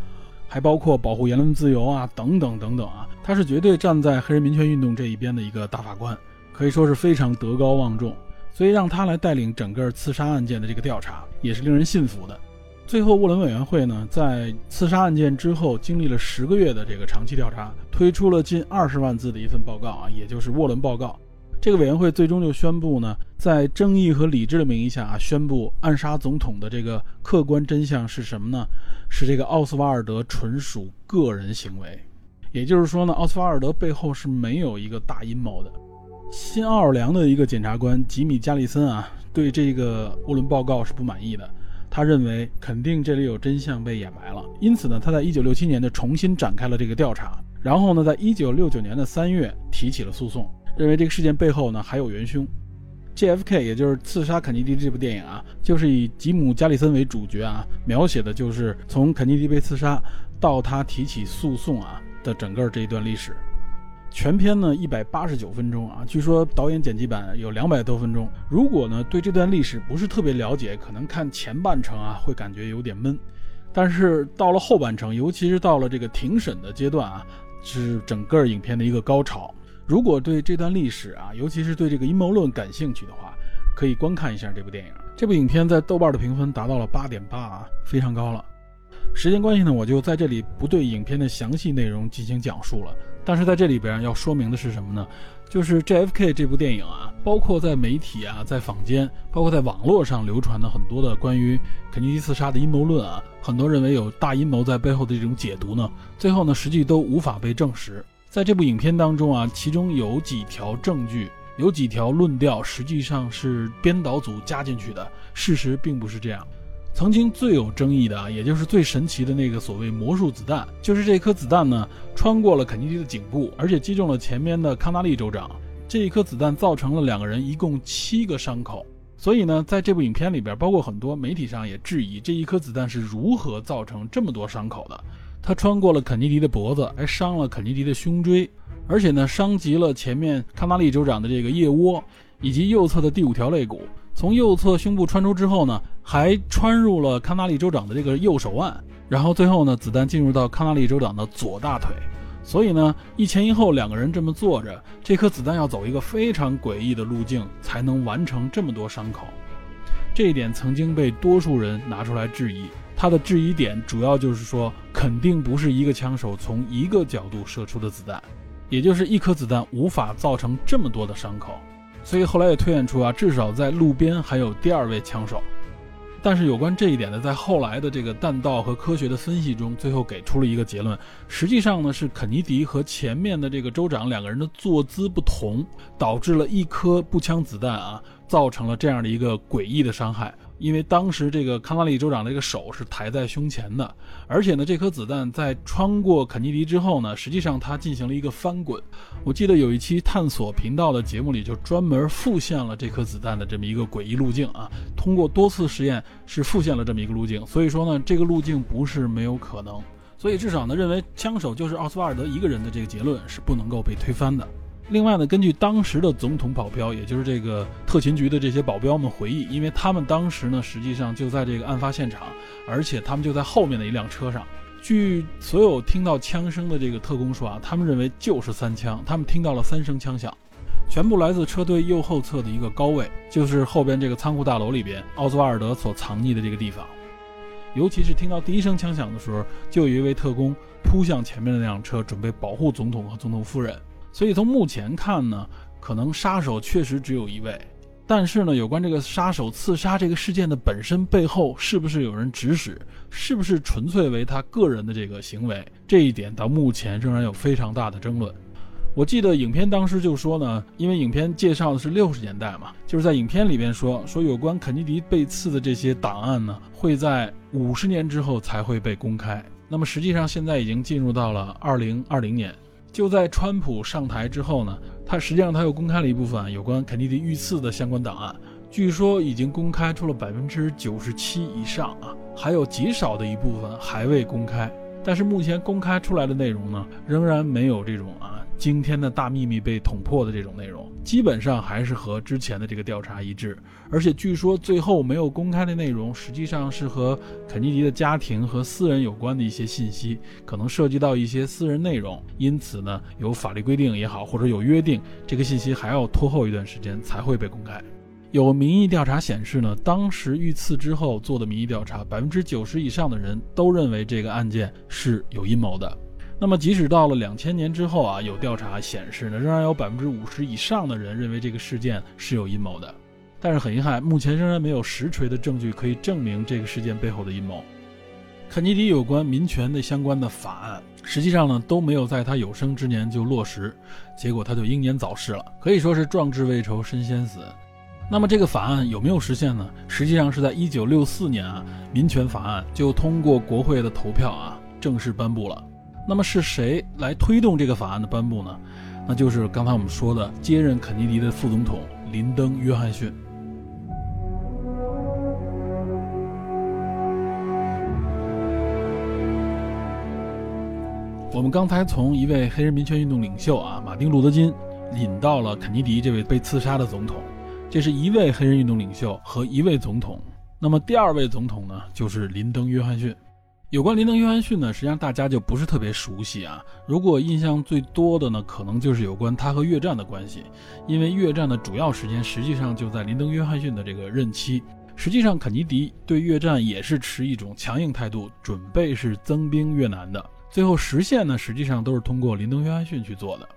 还包括保护言论自由啊，等等等等啊。他是绝对站在黑人民权运动这一边的一个大法官，可以说是非常德高望重。所以让他来带领整个刺杀案件的这个调查，也是令人信服的。最后，沃伦委员会呢，在刺杀案件之后，经历了十个月的这个长期调查，推出了近二十万字的一份报告啊，也就是沃伦报告。这个委员会最终就宣布呢，在正义和理智的名义下啊，宣布暗杀总统的这个客观真相是什么呢？是这个奥斯瓦尔德纯属个人行为。也就是说呢，奥斯瓦尔德背后是没有一个大阴谋的。新奥尔良的一个检察官吉米加里森啊，对这个沃伦报告是不满意的。他认为肯定这里有真相被掩埋了，因此呢，他在一九六七年就重新展开了这个调查，然后呢，在一九六九年的三月提起了诉讼，认为这个事件背后呢还有元凶。J.F.K. 也就是刺杀肯尼迪这部电影啊，就是以吉姆·加里森为主角啊，描写的就是从肯尼迪被刺杀到他提起诉讼啊的整个这一段历史。全片呢一百八十九分钟啊，据说导演剪辑版有两百多分钟。如果呢对这段历史不是特别了解，可能看前半程啊会感觉有点闷，但是到了后半程，尤其是到了这个庭审的阶段啊，是整个影片的一个高潮。如果对这段历史啊，尤其是对这个阴谋论感兴趣的话，可以观看一下这部电影。这部影片在豆瓣的评分达到了八点八啊，非常高了。时间关系呢，我就在这里不对影片的详细内容进行讲述了。但是在这里边要说明的是什么呢？就是 JFK 这部电影啊，包括在媒体啊、在坊间，包括在网络上流传的很多的关于肯尼迪刺杀的阴谋论啊，很多认为有大阴谋在背后的这种解读呢，最后呢，实际都无法被证实。在这部影片当中啊，其中有几条证据，有几条论调，实际上是编导组加进去的，事实并不是这样。曾经最有争议的啊，也就是最神奇的那个所谓魔术子弹，就是这颗子弹呢穿过了肯尼迪的颈部，而且击中了前面的康纳利州长。这一颗子弹造成了两个人一共七个伤口。所以呢，在这部影片里边，包括很多媒体上也质疑这一颗子弹是如何造成这么多伤口的。它穿过了肯尼迪的脖子，还伤了肯尼迪的胸椎，而且呢，伤及了前面康纳利州长的这个腋窝以及右侧的第五条肋骨。从右侧胸部穿出之后呢，还穿入了康纳利州长的这个右手腕，然后最后呢，子弹进入到康纳利州长的左大腿。所以呢，一前一后两个人这么坐着，这颗子弹要走一个非常诡异的路径，才能完成这么多伤口。这一点曾经被多数人拿出来质疑。他的质疑点主要就是说，肯定不是一个枪手从一个角度射出的子弹，也就是一颗子弹无法造成这么多的伤口。所以后来也推演出啊，至少在路边还有第二位枪手。但是有关这一点呢，在后来的这个弹道和科学的分析中，最后给出了一个结论：实际上呢，是肯尼迪和前面的这个州长两个人的坐姿不同，导致了一颗步枪子弹啊，造成了这样的一个诡异的伤害。因为当时这个康纳利州长这个手是抬在胸前的，而且呢，这颗子弹在穿过肯尼迪之后呢，实际上它进行了一个翻滚。我记得有一期探索频道的节目里就专门复现了这颗子弹的这么一个诡异路径啊，通过多次实验是复现了这么一个路径。所以说呢，这个路径不是没有可能。所以至少呢，认为枪手就是奥斯瓦尔德一个人的这个结论是不能够被推翻的。另外呢，根据当时的总统保镖，也就是这个特勤局的这些保镖们回忆，因为他们当时呢，实际上就在这个案发现场，而且他们就在后面的一辆车上。据所有听到枪声的这个特工说啊，他们认为就是三枪，他们听到了三声枪响，全部来自车队右后侧的一个高位，就是后边这个仓库大楼里边奥兹瓦尔德所藏匿的这个地方。尤其是听到第一声枪响的时候，就有一位特工扑向前面的那辆车，准备保护总统和总统夫人。所以从目前看呢，可能杀手确实只有一位，但是呢，有关这个杀手刺杀这个事件的本身背后是不是有人指使，是不是纯粹为他个人的这个行为，这一点到目前仍然有非常大的争论。我记得影片当时就说呢，因为影片介绍的是六十年代嘛，就是在影片里边说说有关肯尼迪被刺的这些档案呢，会在五十年之后才会被公开。那么实际上现在已经进入到了二零二零年。就在川普上台之后呢，他实际上他又公开了一部分有关肯尼迪遇刺的相关档案，据说已经公开出了百分之九十七以上啊，还有极少的一部分还未公开。但是目前公开出来的内容呢，仍然没有这种啊。惊天的大秘密被捅破的这种内容，基本上还是和之前的这个调查一致。而且据说最后没有公开的内容，实际上是和肯尼迪的家庭和私人有关的一些信息，可能涉及到一些私人内容。因此呢，有法律规定也好，或者有约定，这个信息还要拖后一段时间才会被公开。有民意调查显示呢，当时遇刺之后做的民意调查，百分之九十以上的人都认为这个案件是有阴谋的。那么，即使到了两千年之后啊，有调查显示呢，仍然有百分之五十以上的人认为这个事件是有阴谋的。但是很遗憾，目前仍然没有实锤的证据可以证明这个事件背后的阴谋。肯尼迪有关民权的相关的法案，实际上呢都没有在他有生之年就落实，结果他就英年早逝了，可以说是壮志未酬身先死。那么这个法案有没有实现呢？实际上是在一九六四年啊，民权法案就通过国会的投票啊，正式颁布了。那么是谁来推动这个法案的颁布呢？那就是刚才我们说的接任肯尼迪的副总统林登·约翰逊。我们刚才从一位黑人民权运动领袖啊，马丁·路德·金，引到了肯尼迪这位被刺杀的总统。这是一位黑人运动领袖和一位总统。那么第二位总统呢，就是林登·约翰逊。有关林登·约翰逊呢，实际上大家就不是特别熟悉啊。如果印象最多的呢，可能就是有关他和越战的关系，因为越战的主要时间实际上就在林登·约翰逊的这个任期。实际上，肯尼迪对越战也是持一种强硬态度，准备是增兵越南的。最后实现呢，实际上都是通过林登·约翰逊去做的。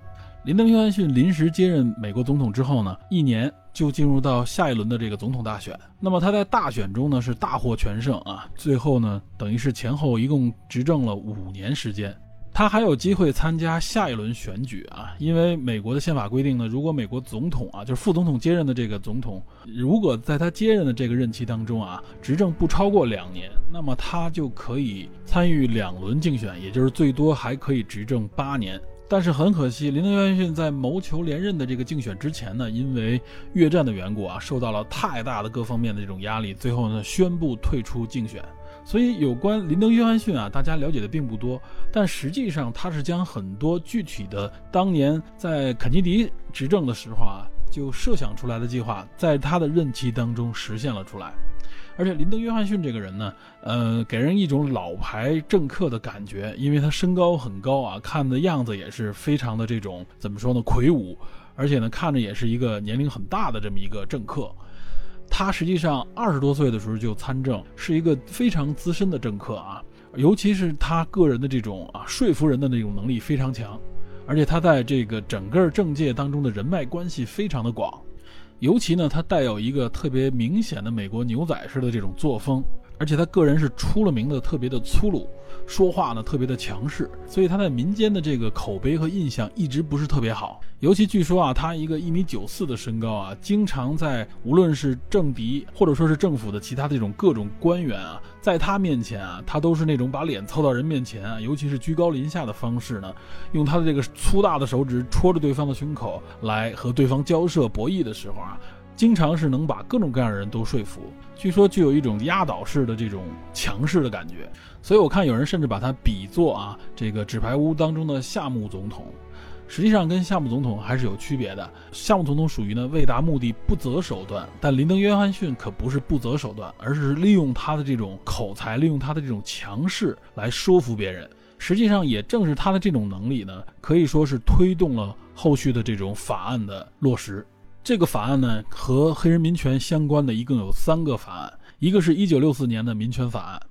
林登·约翰逊临时接任美国总统之后呢，一年就进入到下一轮的这个总统大选。那么他在大选中呢是大获全胜啊，最后呢等于是前后一共执政了五年时间。他还有机会参加下一轮选举啊，因为美国的宪法规定呢，如果美国总统啊，就是副总统接任的这个总统，如果在他接任的这个任期当中啊，执政不超过两年，那么他就可以参与两轮竞选，也就是最多还可以执政八年。但是很可惜，林登·约翰逊在谋求连任的这个竞选之前呢，因为越战的缘故啊，受到了太大的各方面的这种压力，最后呢宣布退出竞选。所以有关林登·约翰逊啊，大家了解的并不多，但实际上他是将很多具体的当年在肯尼迪执政的时候啊就设想出来的计划，在他的任期当中实现了出来。而且林登·约翰逊这个人呢，呃，给人一种老牌政客的感觉，因为他身高很高啊，看的样子也是非常的这种怎么说呢，魁梧，而且呢，看着也是一个年龄很大的这么一个政客。他实际上二十多岁的时候就参政，是一个非常资深的政客啊，尤其是他个人的这种啊说服人的那种能力非常强，而且他在这个整个政界当中的人脉关系非常的广。尤其呢，它带有一个特别明显的美国牛仔式的这种作风，而且他个人是出了名的特别的粗鲁，说话呢特别的强势，所以他在民间的这个口碑和印象一直不是特别好。尤其据说啊，他一个一米九四的身高啊，经常在无论是政敌或者说是政府的其他这种各种官员啊，在他面前啊，他都是那种把脸凑到人面前啊，尤其是居高临下的方式呢，用他的这个粗大的手指戳着对方的胸口来和对方交涉博弈的时候啊，经常是能把各种各样的人都说服。据说具有一种压倒式的这种强势的感觉，所以我看有人甚至把他比作啊，这个纸牌屋当中的夏目总统。实际上跟夏目总统还是有区别的。夏目总统属于呢为达目的不择手段，但林登·约翰逊可不是不择手段，而是利用他的这种口才，利用他的这种强势来说服别人。实际上也正是他的这种能力呢，可以说是推动了后续的这种法案的落实。这个法案呢和黑人民权相关的一共有三个法案，一个是一九六四年的民权法案，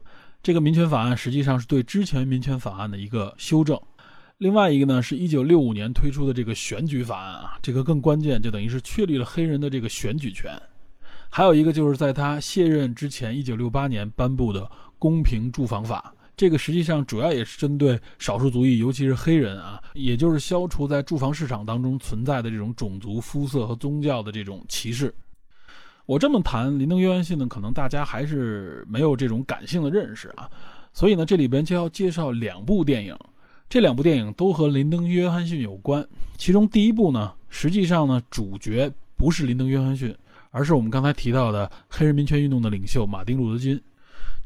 这个民权法案实际上是对之前民权法案的一个修正。另外一个呢，是一九六五年推出的这个选举法案啊，这个更关键，就等于是确立了黑人的这个选举权。还有一个就是在他卸任之前，一九六八年颁布的公平住房法，这个实际上主要也是针对少数族裔，尤其是黑人啊，也就是消除在住房市场当中存在的这种种族、肤色和宗教的这种歧视。我这么谈林登·约翰逊呢，可能大家还是没有这种感性的认识啊，所以呢，这里边就要介绍两部电影。这两部电影都和林登·约翰逊有关，其中第一部呢，实际上呢，主角不是林登·约翰逊，而是我们刚才提到的黑人民权运动的领袖马丁·路德·金。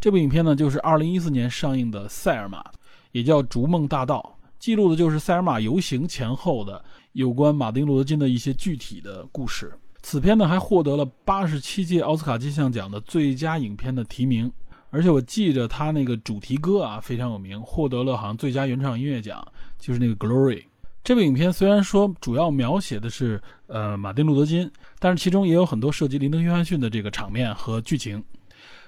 这部影片呢，就是2014年上映的《塞尔玛》，也叫《逐梦大道》，记录的就是塞尔玛游行前后的有关马丁·路德·金的一些具体的故事。此片呢，还获得了87届奥斯卡金像奖的最佳影片的提名。而且我记着他那个主题歌啊非常有名，获得了好像最佳原创音乐奖，就是那个《Glory》。这部影片虽然说主要描写的是呃马丁路德金，但是其中也有很多涉及林登约翰逊的这个场面和剧情。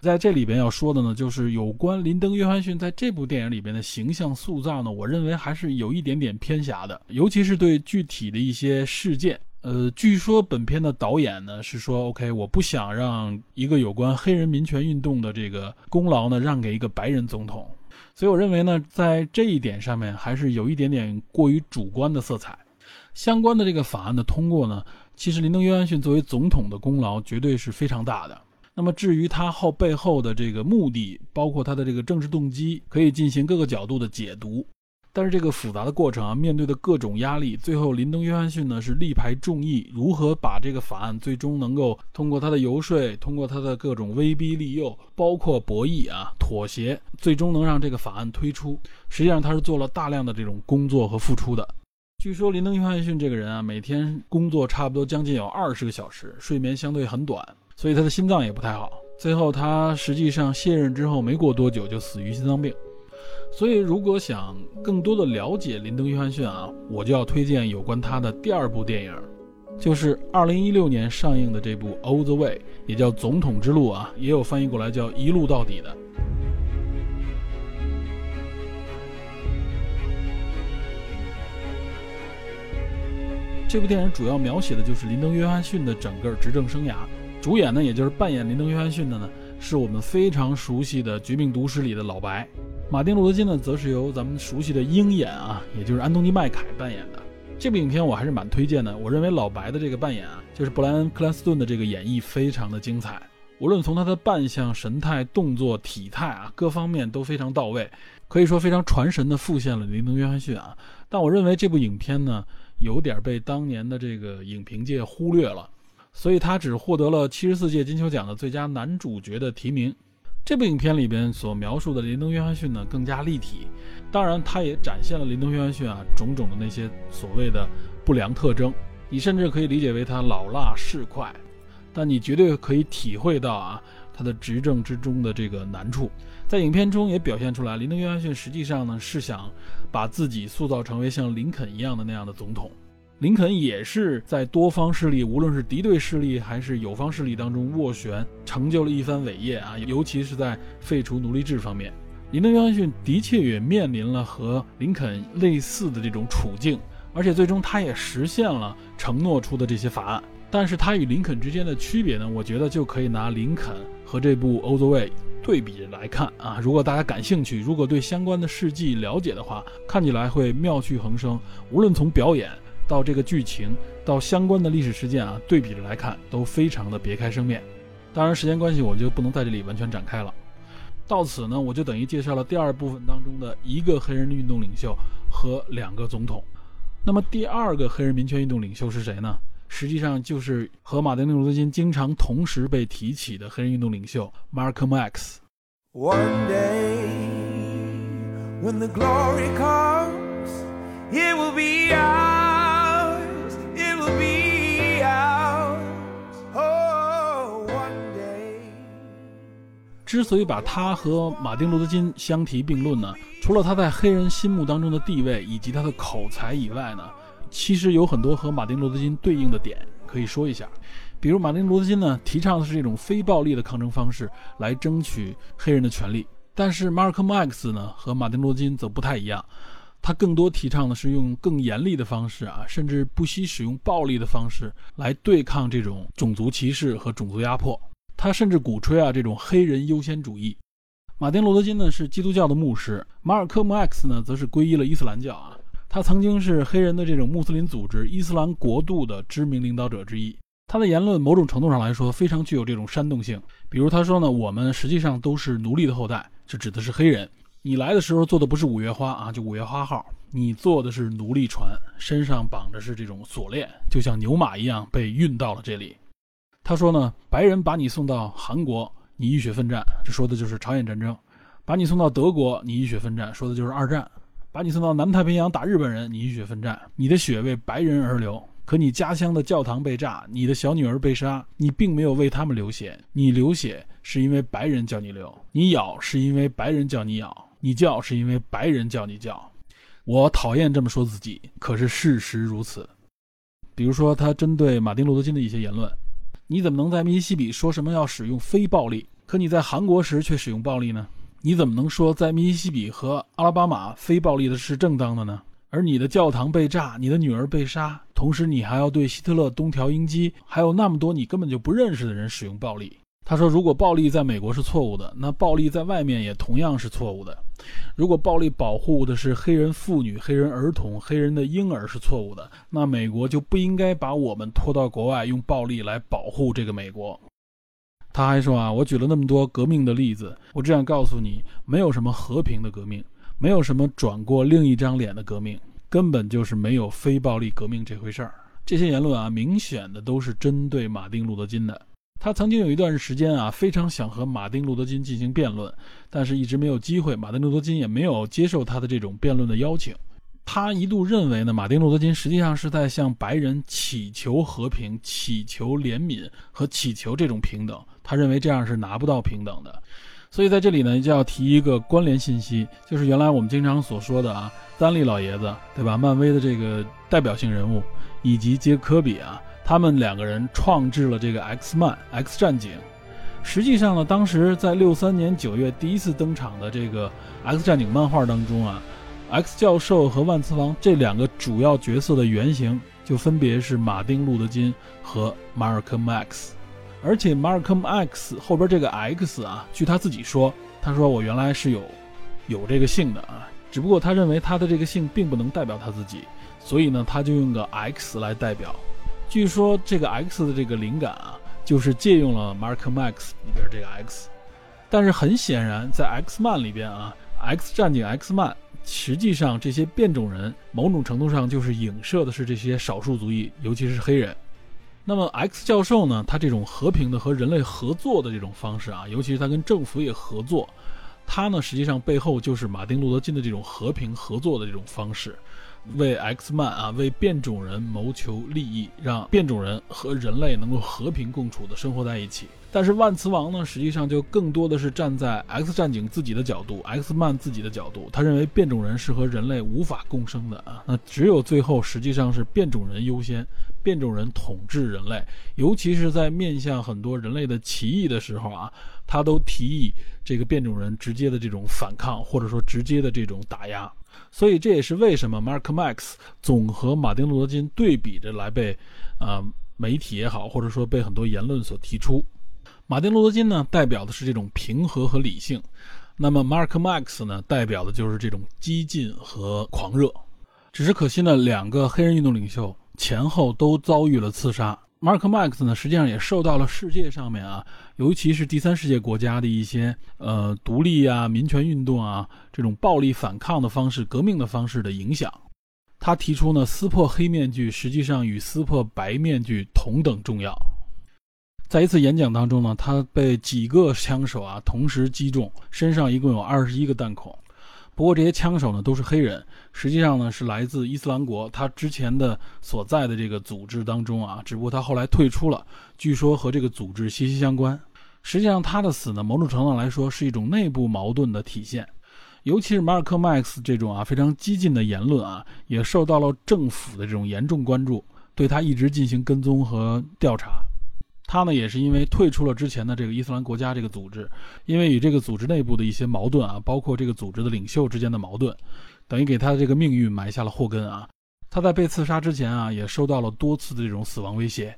在这里边要说的呢，就是有关林登约翰逊在这部电影里边的形象塑造呢，我认为还是有一点点偏狭的，尤其是对具体的一些事件。呃，据说本片的导演呢是说，OK，我不想让一个有关黑人民权运动的这个功劳呢让给一个白人总统，所以我认为呢，在这一点上面还是有一点点过于主观的色彩。相关的这个法案的通过呢，其实林登·约翰逊作为总统的功劳绝对是非常大的。那么至于他后背后的这个目的，包括他的这个政治动机，可以进行各个角度的解读。但是这个复杂的过程啊，面对的各种压力，最后林登·约翰逊呢是力排众议，如何把这个法案最终能够通过他的游说，通过他的各种威逼利诱，包括博弈啊、妥协，最终能让这个法案推出。实际上他是做了大量的这种工作和付出的。据说林登·约翰逊这个人啊，每天工作差不多将近有二十个小时，睡眠相对很短，所以他的心脏也不太好。最后他实际上卸任之后没过多久就死于心脏病。所以，如果想更多的了解林登·约翰逊啊，我就要推荐有关他的第二部电影，就是2016年上映的这部《All the Way》，也叫《总统之路》啊，也有翻译过来叫《一路到底》的。这部电影主要描写的就是林登·约翰逊的整个执政生涯，主演呢，也就是扮演林登·约翰逊的呢，是我们非常熟悉的《绝命毒师》里的老白。马丁·路德·金呢，则是由咱们熟悉的鹰眼啊，也就是安东尼·麦凯扮演的。这部影片我还是蛮推荐的。我认为老白的这个扮演啊，就是布莱恩·克兰斯顿的这个演绎非常的精彩。无论从他的扮相、神态、动作、体态啊，各方面都非常到位，可以说非常传神的复现了林登·约翰逊啊。但我认为这部影片呢，有点被当年的这个影评界忽略了，所以他只获得了七十四届金球奖的最佳男主角的提名。这部影片里边所描述的林登·约翰逊呢，更加立体。当然，他也展现了林登·约翰逊啊种种的那些所谓的不良特征。你甚至可以理解为他老辣市侩，但你绝对可以体会到啊他的执政之中的这个难处。在影片中也表现出来，林登·约翰逊实际上呢是想把自己塑造成为像林肯一样的那样的总统。林肯也是在多方势力，无论是敌对势力还是友方势力当中斡旋，成就了一番伟业啊！尤其是在废除奴隶制方面，林登·约翰逊的确也面临了和林肯类似的这种处境。而且最终他也实现了承诺出的这些法案，但是他与林肯之间的区别呢？我觉得就可以拿林肯和这部《All the Way》对比来看啊。如果大家感兴趣，如果对相关的事迹了解的话，看起来会妙趣横生。无论从表演到这个剧情到相关的历史事件啊，对比着来看都非常的别开生面。当然，时间关系，我就不能在这里完全展开了。到此呢，我就等于介绍了第二部分当中的一个黑人运动领袖和两个总统。那么第二个黑人民权运动领袖是谁呢？实际上就是和马丁·路德·金经常同时被提起的黑人运动领袖 Malcolm X。One day when the glory comes, it will be our 之所以把他和马丁·路德·金相提并论呢？除了他在黑人心目当中的地位以及他的口才以外呢，其实有很多和马丁·路德·金对应的点可以说一下。比如马丁·路德·金呢，提倡的是这种非暴力的抗争方式来争取黑人的权利，但是马尔科姆 X 呢和马丁·路德·金则不太一样，他更多提倡的是用更严厉的方式啊，甚至不惜使用暴力的方式来对抗这种种族歧视和种族压迫。他甚至鼓吹啊这种黑人优先主义。马丁·路德·金呢是基督教的牧师，马尔科姆 X 呢则是皈依了伊斯兰教啊。他曾经是黑人的这种穆斯林组织伊斯兰国度的知名领导者之一。他的言论某种程度上来说非常具有这种煽动性。比如他说呢，我们实际上都是奴隶的后代，这指的是黑人。你来的时候坐的不是五月花啊，就五月花号，你坐的是奴隶船，身上绑着是这种锁链，就像牛马一样被运到了这里。他说呢，白人把你送到韩国。你浴血奋战，这说的就是朝鲜战争；把你送到德国，你浴血奋战，说的就是二战；把你送到南太平洋打日本人，你浴血奋战，你的血为白人而流。可你家乡的教堂被炸，你的小女儿被杀，你并没有为他们流血，你流血是因为白人叫你流，你咬是因为白人叫你咬，你叫是因为白人叫你叫。我讨厌这么说自己，可是事实如此。比如说，他针对马丁·路德·金的一些言论。你怎么能在密西西比说什么要使用非暴力，可你在韩国时却使用暴力呢？你怎么能说在密西西比和阿拉巴马非暴力的是正当的呢？而你的教堂被炸，你的女儿被杀，同时你还要对希特勒东条英机，还有那么多你根本就不认识的人使用暴力？他说：“如果暴力在美国是错误的，那暴力在外面也同样是错误的。如果暴力保护的是黑人妇女、黑人儿童、黑人的婴儿是错误的，那美国就不应该把我们拖到国外，用暴力来保护这个美国。”他还说：“啊，我举了那么多革命的例子，我只想告诉你，没有什么和平的革命，没有什么转过另一张脸的革命，根本就是没有非暴力革命这回事儿。”这些言论啊，明显的都是针对马丁·路德·金的。他曾经有一段时间啊，非常想和马丁·路德·金进行辩论，但是一直没有机会。马丁·路德·金也没有接受他的这种辩论的邀请。他一度认为呢，马丁·路德·金实际上是在向白人祈求和平、祈求怜悯和祈求这种平等。他认为这样是拿不到平等的。所以在这里呢，就要提一个关联信息，就是原来我们经常所说的啊，丹利老爷子，对吧？漫威的这个代表性人物，以及杰科比啊。他们两个人创制了这个 X 曼 X 战警。实际上呢，当时在六三年九月第一次登场的这个 X 战警漫画当中啊，X 教授和万磁王这两个主要角色的原型就分别是马丁·路德·金和马尔科姆 X。而且马尔科姆 X 后边这个 X 啊，据他自己说，他说我原来是有有这个姓的啊，只不过他认为他的这个姓并不能代表他自己，所以呢，他就用个 X 来代表。据说这个 X 的这个灵感啊，就是借用了 Mark Max 里边这个 X。但是很显然，在 X 曼里边啊，X 战警 X 曼实际上这些变种人某种程度上就是影射的是这些少数族裔，尤其是黑人。那么 X 教授呢，他这种和平的和人类合作的这种方式啊，尤其是他跟政府也合作，他呢实际上背后就是马丁路德金的这种和平合作的这种方式。为 X 曼啊，为变种人谋求利益，让变种人和人类能够和平共处的生活在一起。但是万磁王呢，实际上就更多的是站在 X 战警自己的角度，X 曼自己的角度，他认为变种人是和人类无法共生的啊。那只有最后实际上是变种人优先，变种人统治人类，尤其是在面向很多人类的歧义的时候啊，他都提议这个变种人直接的这种反抗，或者说直接的这种打压。所以这也是为什么 Mark Max 总和马丁·路德·金对比着来被，呃，媒体也好，或者说被很多言论所提出。马丁·路德·金呢，代表的是这种平和和理性；那么 Mark Max 呢，代表的就是这种激进和狂热。只是可惜呢，两个黑人运动领袖前后都遭遇了刺杀。Mark Max 呢，实际上也受到了世界上面啊，尤其是第三世界国家的一些呃独立啊、民权运动啊这种暴力反抗的方式、革命的方式的影响。他提出呢，撕破黑面具实际上与撕破白面具同等重要。在一次演讲当中呢，他被几个枪手啊同时击中，身上一共有二十一个弹孔。不过这些枪手呢都是黑人，实际上呢是来自伊斯兰国，他之前的所在的这个组织当中啊，只不过他后来退出了，据说和这个组织息息相关。实际上他的死呢，某种程度来说是一种内部矛盾的体现，尤其是马尔科·麦克斯这种啊非常激进的言论啊，也受到了政府的这种严重关注，对他一直进行跟踪和调查。他呢，也是因为退出了之前的这个伊斯兰国家这个组织，因为与这个组织内部的一些矛盾啊，包括这个组织的领袖之间的矛盾，等于给他的这个命运埋下了祸根啊。他在被刺杀之前啊，也受到了多次的这种死亡威胁。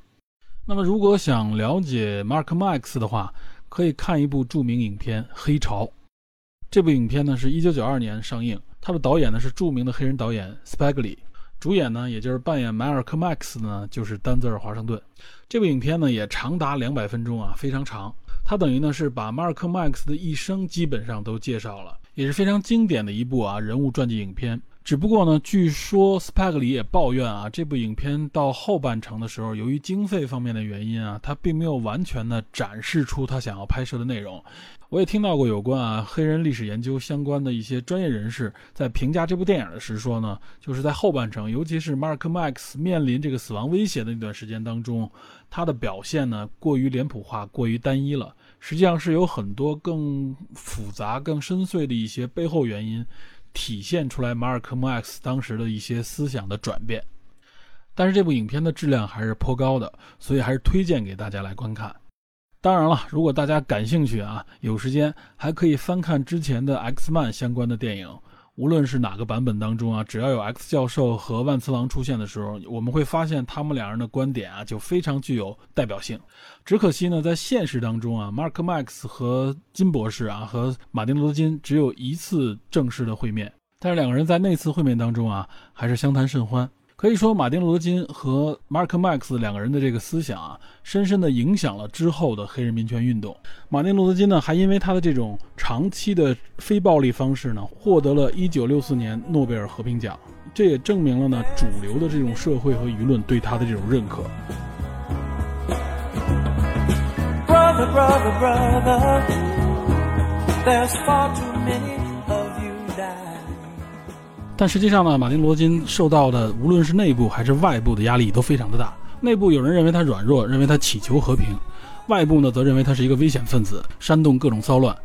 那么，如果想了解 Mark Max 的话，可以看一部著名影片《黑潮》。这部影片呢，是一九九二年上映，它的导演呢是著名的黑人导演 Spagli。主演呢，也就是扮演迈尔科·麦克斯呢，就是丹泽尔·华盛顿。这部影片呢，也长达两百分钟啊，非常长。它等于呢是把迈尔科·麦克斯的一生基本上都介绍了，也是非常经典的一部啊人物传记影片。只不过呢，据说斯派格里也抱怨啊，这部影片到后半程的时候，由于经费方面的原因啊，他并没有完全的展示出他想要拍摄的内容。我也听到过有关啊黑人历史研究相关的一些专业人士在评价这部电影的时说呢，就是在后半程，尤其是马尔克·麦克斯面临这个死亡威胁的那段时间当中，他的表现呢过于脸谱化，过于单一了。实际上是有很多更复杂、更深邃的一些背后原因。体现出来马尔科·麦克斯当时的一些思想的转变，但是这部影片的质量还是颇高的，所以还是推荐给大家来观看。当然了，如果大家感兴趣啊，有时间还可以翻看之前的 X 曼相关的电影。无论是哪个版本当中啊，只要有 X 教授和万磁王出现的时候，我们会发现他们两人的观点啊就非常具有代表性。只可惜呢，在现实当中啊，Mark Max 和金博士啊和马丁·路德·金只有一次正式的会面，但是两个人在那次会面当中啊，还是相谈甚欢。可以说，马丁·路德·金和马克·麦克斯两个人的这个思想啊，深深地影响了之后的黑人民权运动。马丁·路德·金呢，还因为他的这种长期的非暴力方式呢，获得了一九六四年诺贝尔和平奖。这也证明了呢，主流的这种社会和舆论对他的这种认可。Brother, brother, brother, there's far to me 但实际上呢，马丁·罗金受到的无论是内部还是外部的压力都非常的大。内部有人认为他软弱，认为他祈求和平；外部呢，则认为他是一个危险分子，煽动各种骚乱。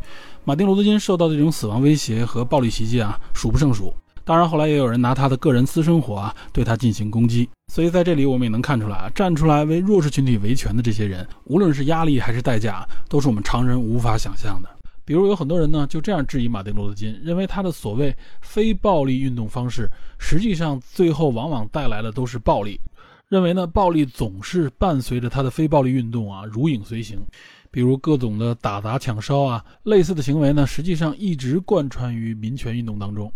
马丁·罗德金受到的这种死亡威胁和暴力袭击啊，数不胜数。当然，后来也有人拿他的个人私生活啊，对他进行攻击。所以在这里，我们也能看出来啊，站出来为弱势群体维权的这些人，无论是压力还是代价，都是我们常人无法想象的。比如有很多人呢，就这样质疑马丁·路德·金，认为他的所谓非暴力运动方式，实际上最后往往带来的都是暴力，认为呢，暴力总是伴随着他的非暴力运动啊，如影随形。比如各种的打砸抢烧啊，类似的行为呢，实际上一直贯穿于民权运动当中。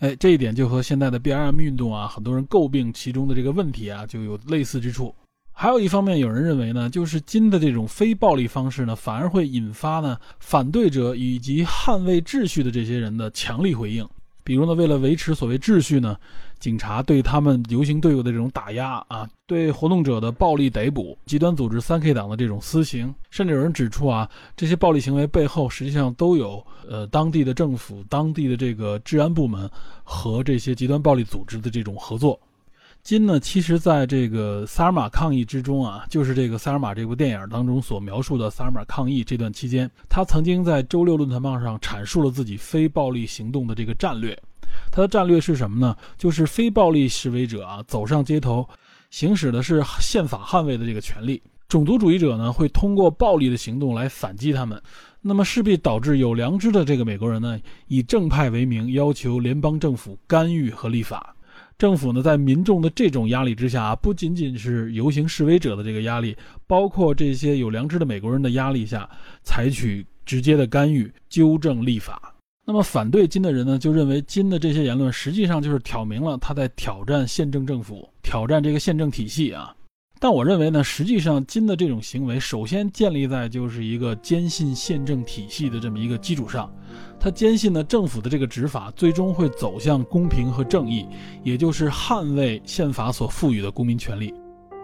哎，这一点就和现在的 B R M 运动啊，很多人诟病其中的这个问题啊，就有类似之处。还有一方面，有人认为呢，就是金的这种非暴力方式呢，反而会引发呢反对者以及捍卫秩序的这些人的强力回应。比如呢，为了维持所谓秩序呢，警察对他们游行队伍的这种打压啊，对活动者的暴力逮捕，极端组织三 K 党的这种私刑，甚至有人指出啊，这些暴力行为背后实际上都有呃当地的政府、当地的这个治安部门和这些极端暴力组织的这种合作。金呢，其实在这个萨尔马抗议之中啊，就是这个萨尔马这部电影当中所描述的萨尔马抗议这段期间，他曾经在周六论坛报上阐述了自己非暴力行动的这个战略。他的战略是什么呢？就是非暴力示威者啊走上街头，行使的是宪法捍卫的这个权利；种族主义者呢会通过暴力的行动来反击他们，那么势必导致有良知的这个美国人呢以正派为名要求联邦政府干预和立法。政府呢，在民众的这种压力之下，不仅仅是游行示威者的这个压力，包括这些有良知的美国人的压力下，采取直接的干预、纠正立法。那么，反对金的人呢，就认为金的这些言论实际上就是挑明了他在挑战宪政政府、挑战这个宪政体系啊。但我认为呢，实际上金的这种行为，首先建立在就是一个坚信宪政体系的这么一个基础上。他坚信呢，政府的这个执法最终会走向公平和正义，也就是捍卫宪法所赋予的公民权利。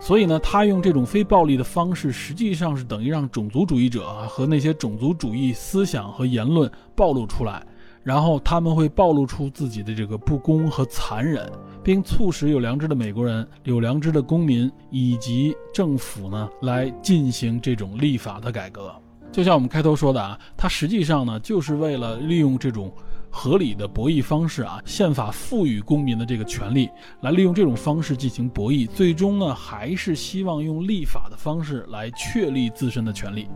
所以呢，他用这种非暴力的方式，实际上是等于让种族主义者和那些种族主义思想和言论暴露出来，然后他们会暴露出自己的这个不公和残忍，并促使有良知的美国人、有良知的公民以及政府呢来进行这种立法的改革。就像我们开头说的啊，它实际上呢，就是为了利用这种合理的博弈方式啊，宪法赋予公民的这个权利，来利用这种方式进行博弈，最终呢，还是希望用立法的方式来确立自身的权利。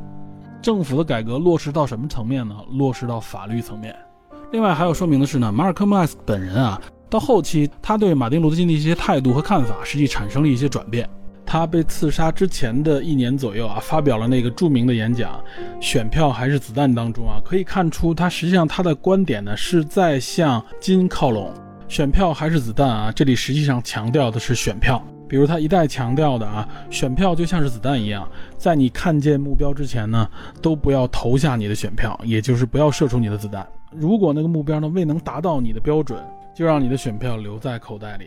政府的改革落实到什么层面呢？落实到法律层面。另外还要说明的是呢，马尔科姆斯本人啊，到后期他对马丁·路德·金的一些态度和看法，实际产生了一些转变。他被刺杀之前的一年左右啊，发表了那个著名的演讲《选票还是子弹》当中啊，可以看出他实际上他的观点呢是在向金靠拢。选票还是子弹啊，这里实际上强调的是选票。比如他一再强调的啊，选票就像是子弹一样，在你看见目标之前呢，都不要投下你的选票，也就是不要射出你的子弹。如果那个目标呢未能达到你的标准，就让你的选票留在口袋里。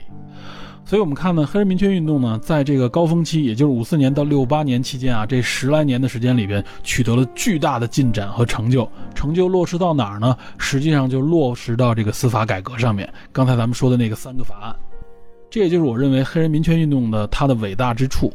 所以，我们看呢，黑人民权运动呢，在这个高峰期，也就是五四年到六八年期间啊，这十来年的时间里边，取得了巨大的进展和成就。成就落实到哪儿呢？实际上就落实到这个司法改革上面。刚才咱们说的那个三个法案，这也就是我认为黑人民权运动的它的伟大之处。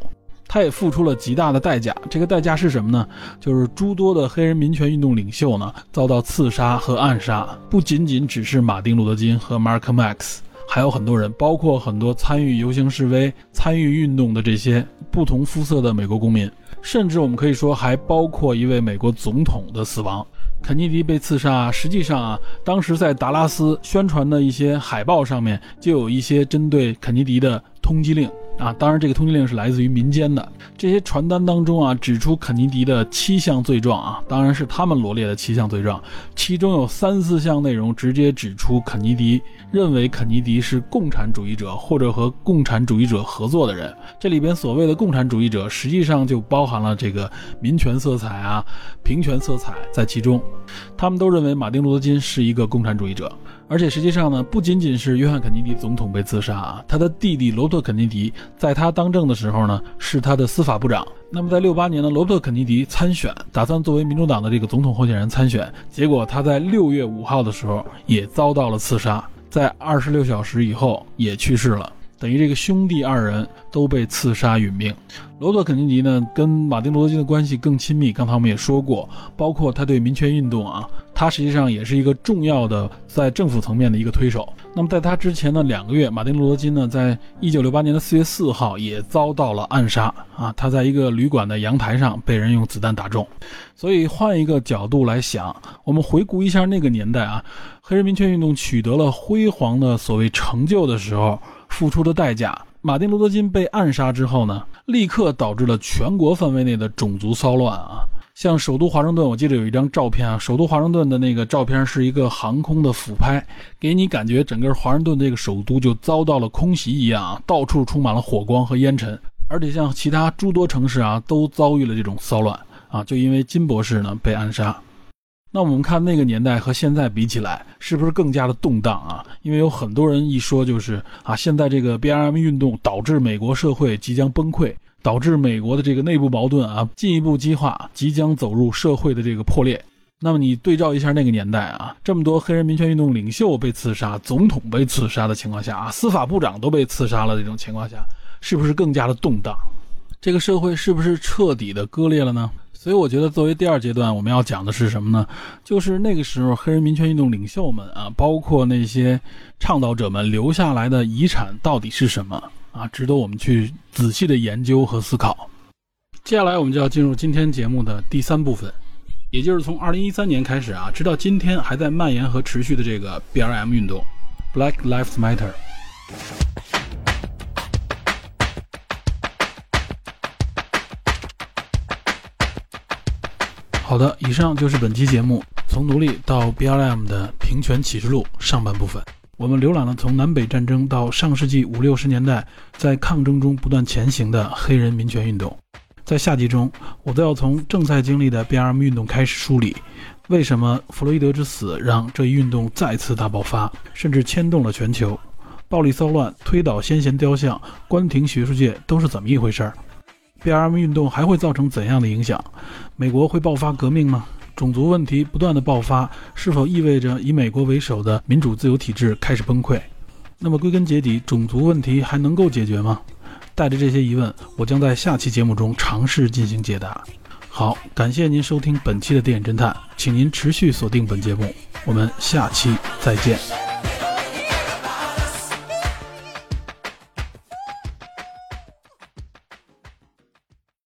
他也付出了极大的代价。这个代价是什么呢？就是诸多的黑人民权运动领袖呢，遭到刺杀和暗杀。不仅仅只是马丁·路德·金和 Malcolm X。还有很多人，包括很多参与游行示威、参与运动的这些不同肤色的美国公民，甚至我们可以说还包括一位美国总统的死亡。肯尼迪被刺杀，实际上啊，当时在达拉斯宣传的一些海报上面就有一些针对肯尼迪的通缉令。啊，当然，这个通缉令是来自于民间的。这些传单当中啊，指出肯尼迪的七项罪状啊，当然是他们罗列的七项罪状，其中有三四项内容直接指出肯尼迪认为肯尼迪是共产主义者或者和共产主义者合作的人。这里边所谓的共产主义者，实际上就包含了这个民权色彩啊、平权色彩在其中。他们都认为马丁·路德·金是一个共产主义者。而且实际上呢，不仅仅是约翰·肯尼迪总统被刺杀啊，他的弟弟罗伯特·肯尼迪在他当政的时候呢，是他的司法部长。那么在六八年呢，罗伯特·肯尼迪参选，打算作为民主党的这个总统候选人参选，结果他在六月五号的时候也遭到了刺杀，在二十六小时以后也去世了。等于这个兄弟二人都被刺杀殒命。罗伯特·肯尼迪呢，跟马丁·路德·金的关系更亲密。刚才我们也说过，包括他对民权运动啊，他实际上也是一个重要的在政府层面的一个推手。那么在他之前的两个月，马丁·路德·金呢，在一九六八年的四月四号也遭到了暗杀啊，他在一个旅馆的阳台上被人用子弹打中。所以换一个角度来想，我们回顾一下那个年代啊，黑人民权运动取得了辉煌的所谓成就的时候。付出的代价，马丁·路德·金被暗杀之后呢，立刻导致了全国范围内的种族骚乱啊！像首都华盛顿，我记得有一张照片啊，首都华盛顿的那个照片是一个航空的俯拍，给你感觉整个华盛顿这个首都就遭到了空袭一样啊，到处充满了火光和烟尘。而且像其他诸多城市啊，都遭遇了这种骚乱啊，就因为金博士呢被暗杀。那我们看那个年代和现在比起来，是不是更加的动荡啊？因为有很多人一说就是啊，现在这个 BLM 运动导致美国社会即将崩溃，导致美国的这个内部矛盾啊进一步激化，即将走入社会的这个破裂。那么你对照一下那个年代啊，这么多黑人民权运动领袖被刺杀，总统被刺杀的情况下啊，司法部长都被刺杀了这种情况下，是不是更加的动荡？这个社会是不是彻底的割裂了呢？所以我觉得，作为第二阶段，我们要讲的是什么呢？就是那个时候黑人民权运动领袖们啊，包括那些倡导者们留下来的遗产到底是什么啊，值得我们去仔细的研究和思考。接下来我们就要进入今天节目的第三部分，也就是从二零一三年开始啊，直到今天还在蔓延和持续的这个 BLM 运动，Black Lives Matter。好的，以上就是本期节目从奴隶到 BLM 的平权启示录上半部分。我们浏览了从南北战争到上世纪五六十年代在抗争中不断前行的黑人民权运动。在下集中，我都要从正在经历的 BLM 运动开始梳理，为什么弗洛伊德之死让这一运动再次大爆发，甚至牵动了全球？暴力骚乱、推倒先贤雕像、关停学术界都是怎么一回事儿？BLM 运动还会造成怎样的影响？美国会爆发革命吗？种族问题不断的爆发，是否意味着以美国为首的民主自由体制开始崩溃？那么归根结底，种族问题还能够解决吗？带着这些疑问，我将在下期节目中尝试进行解答。好，感谢您收听本期的电影侦探，请您持续锁定本节目，我们下期再见。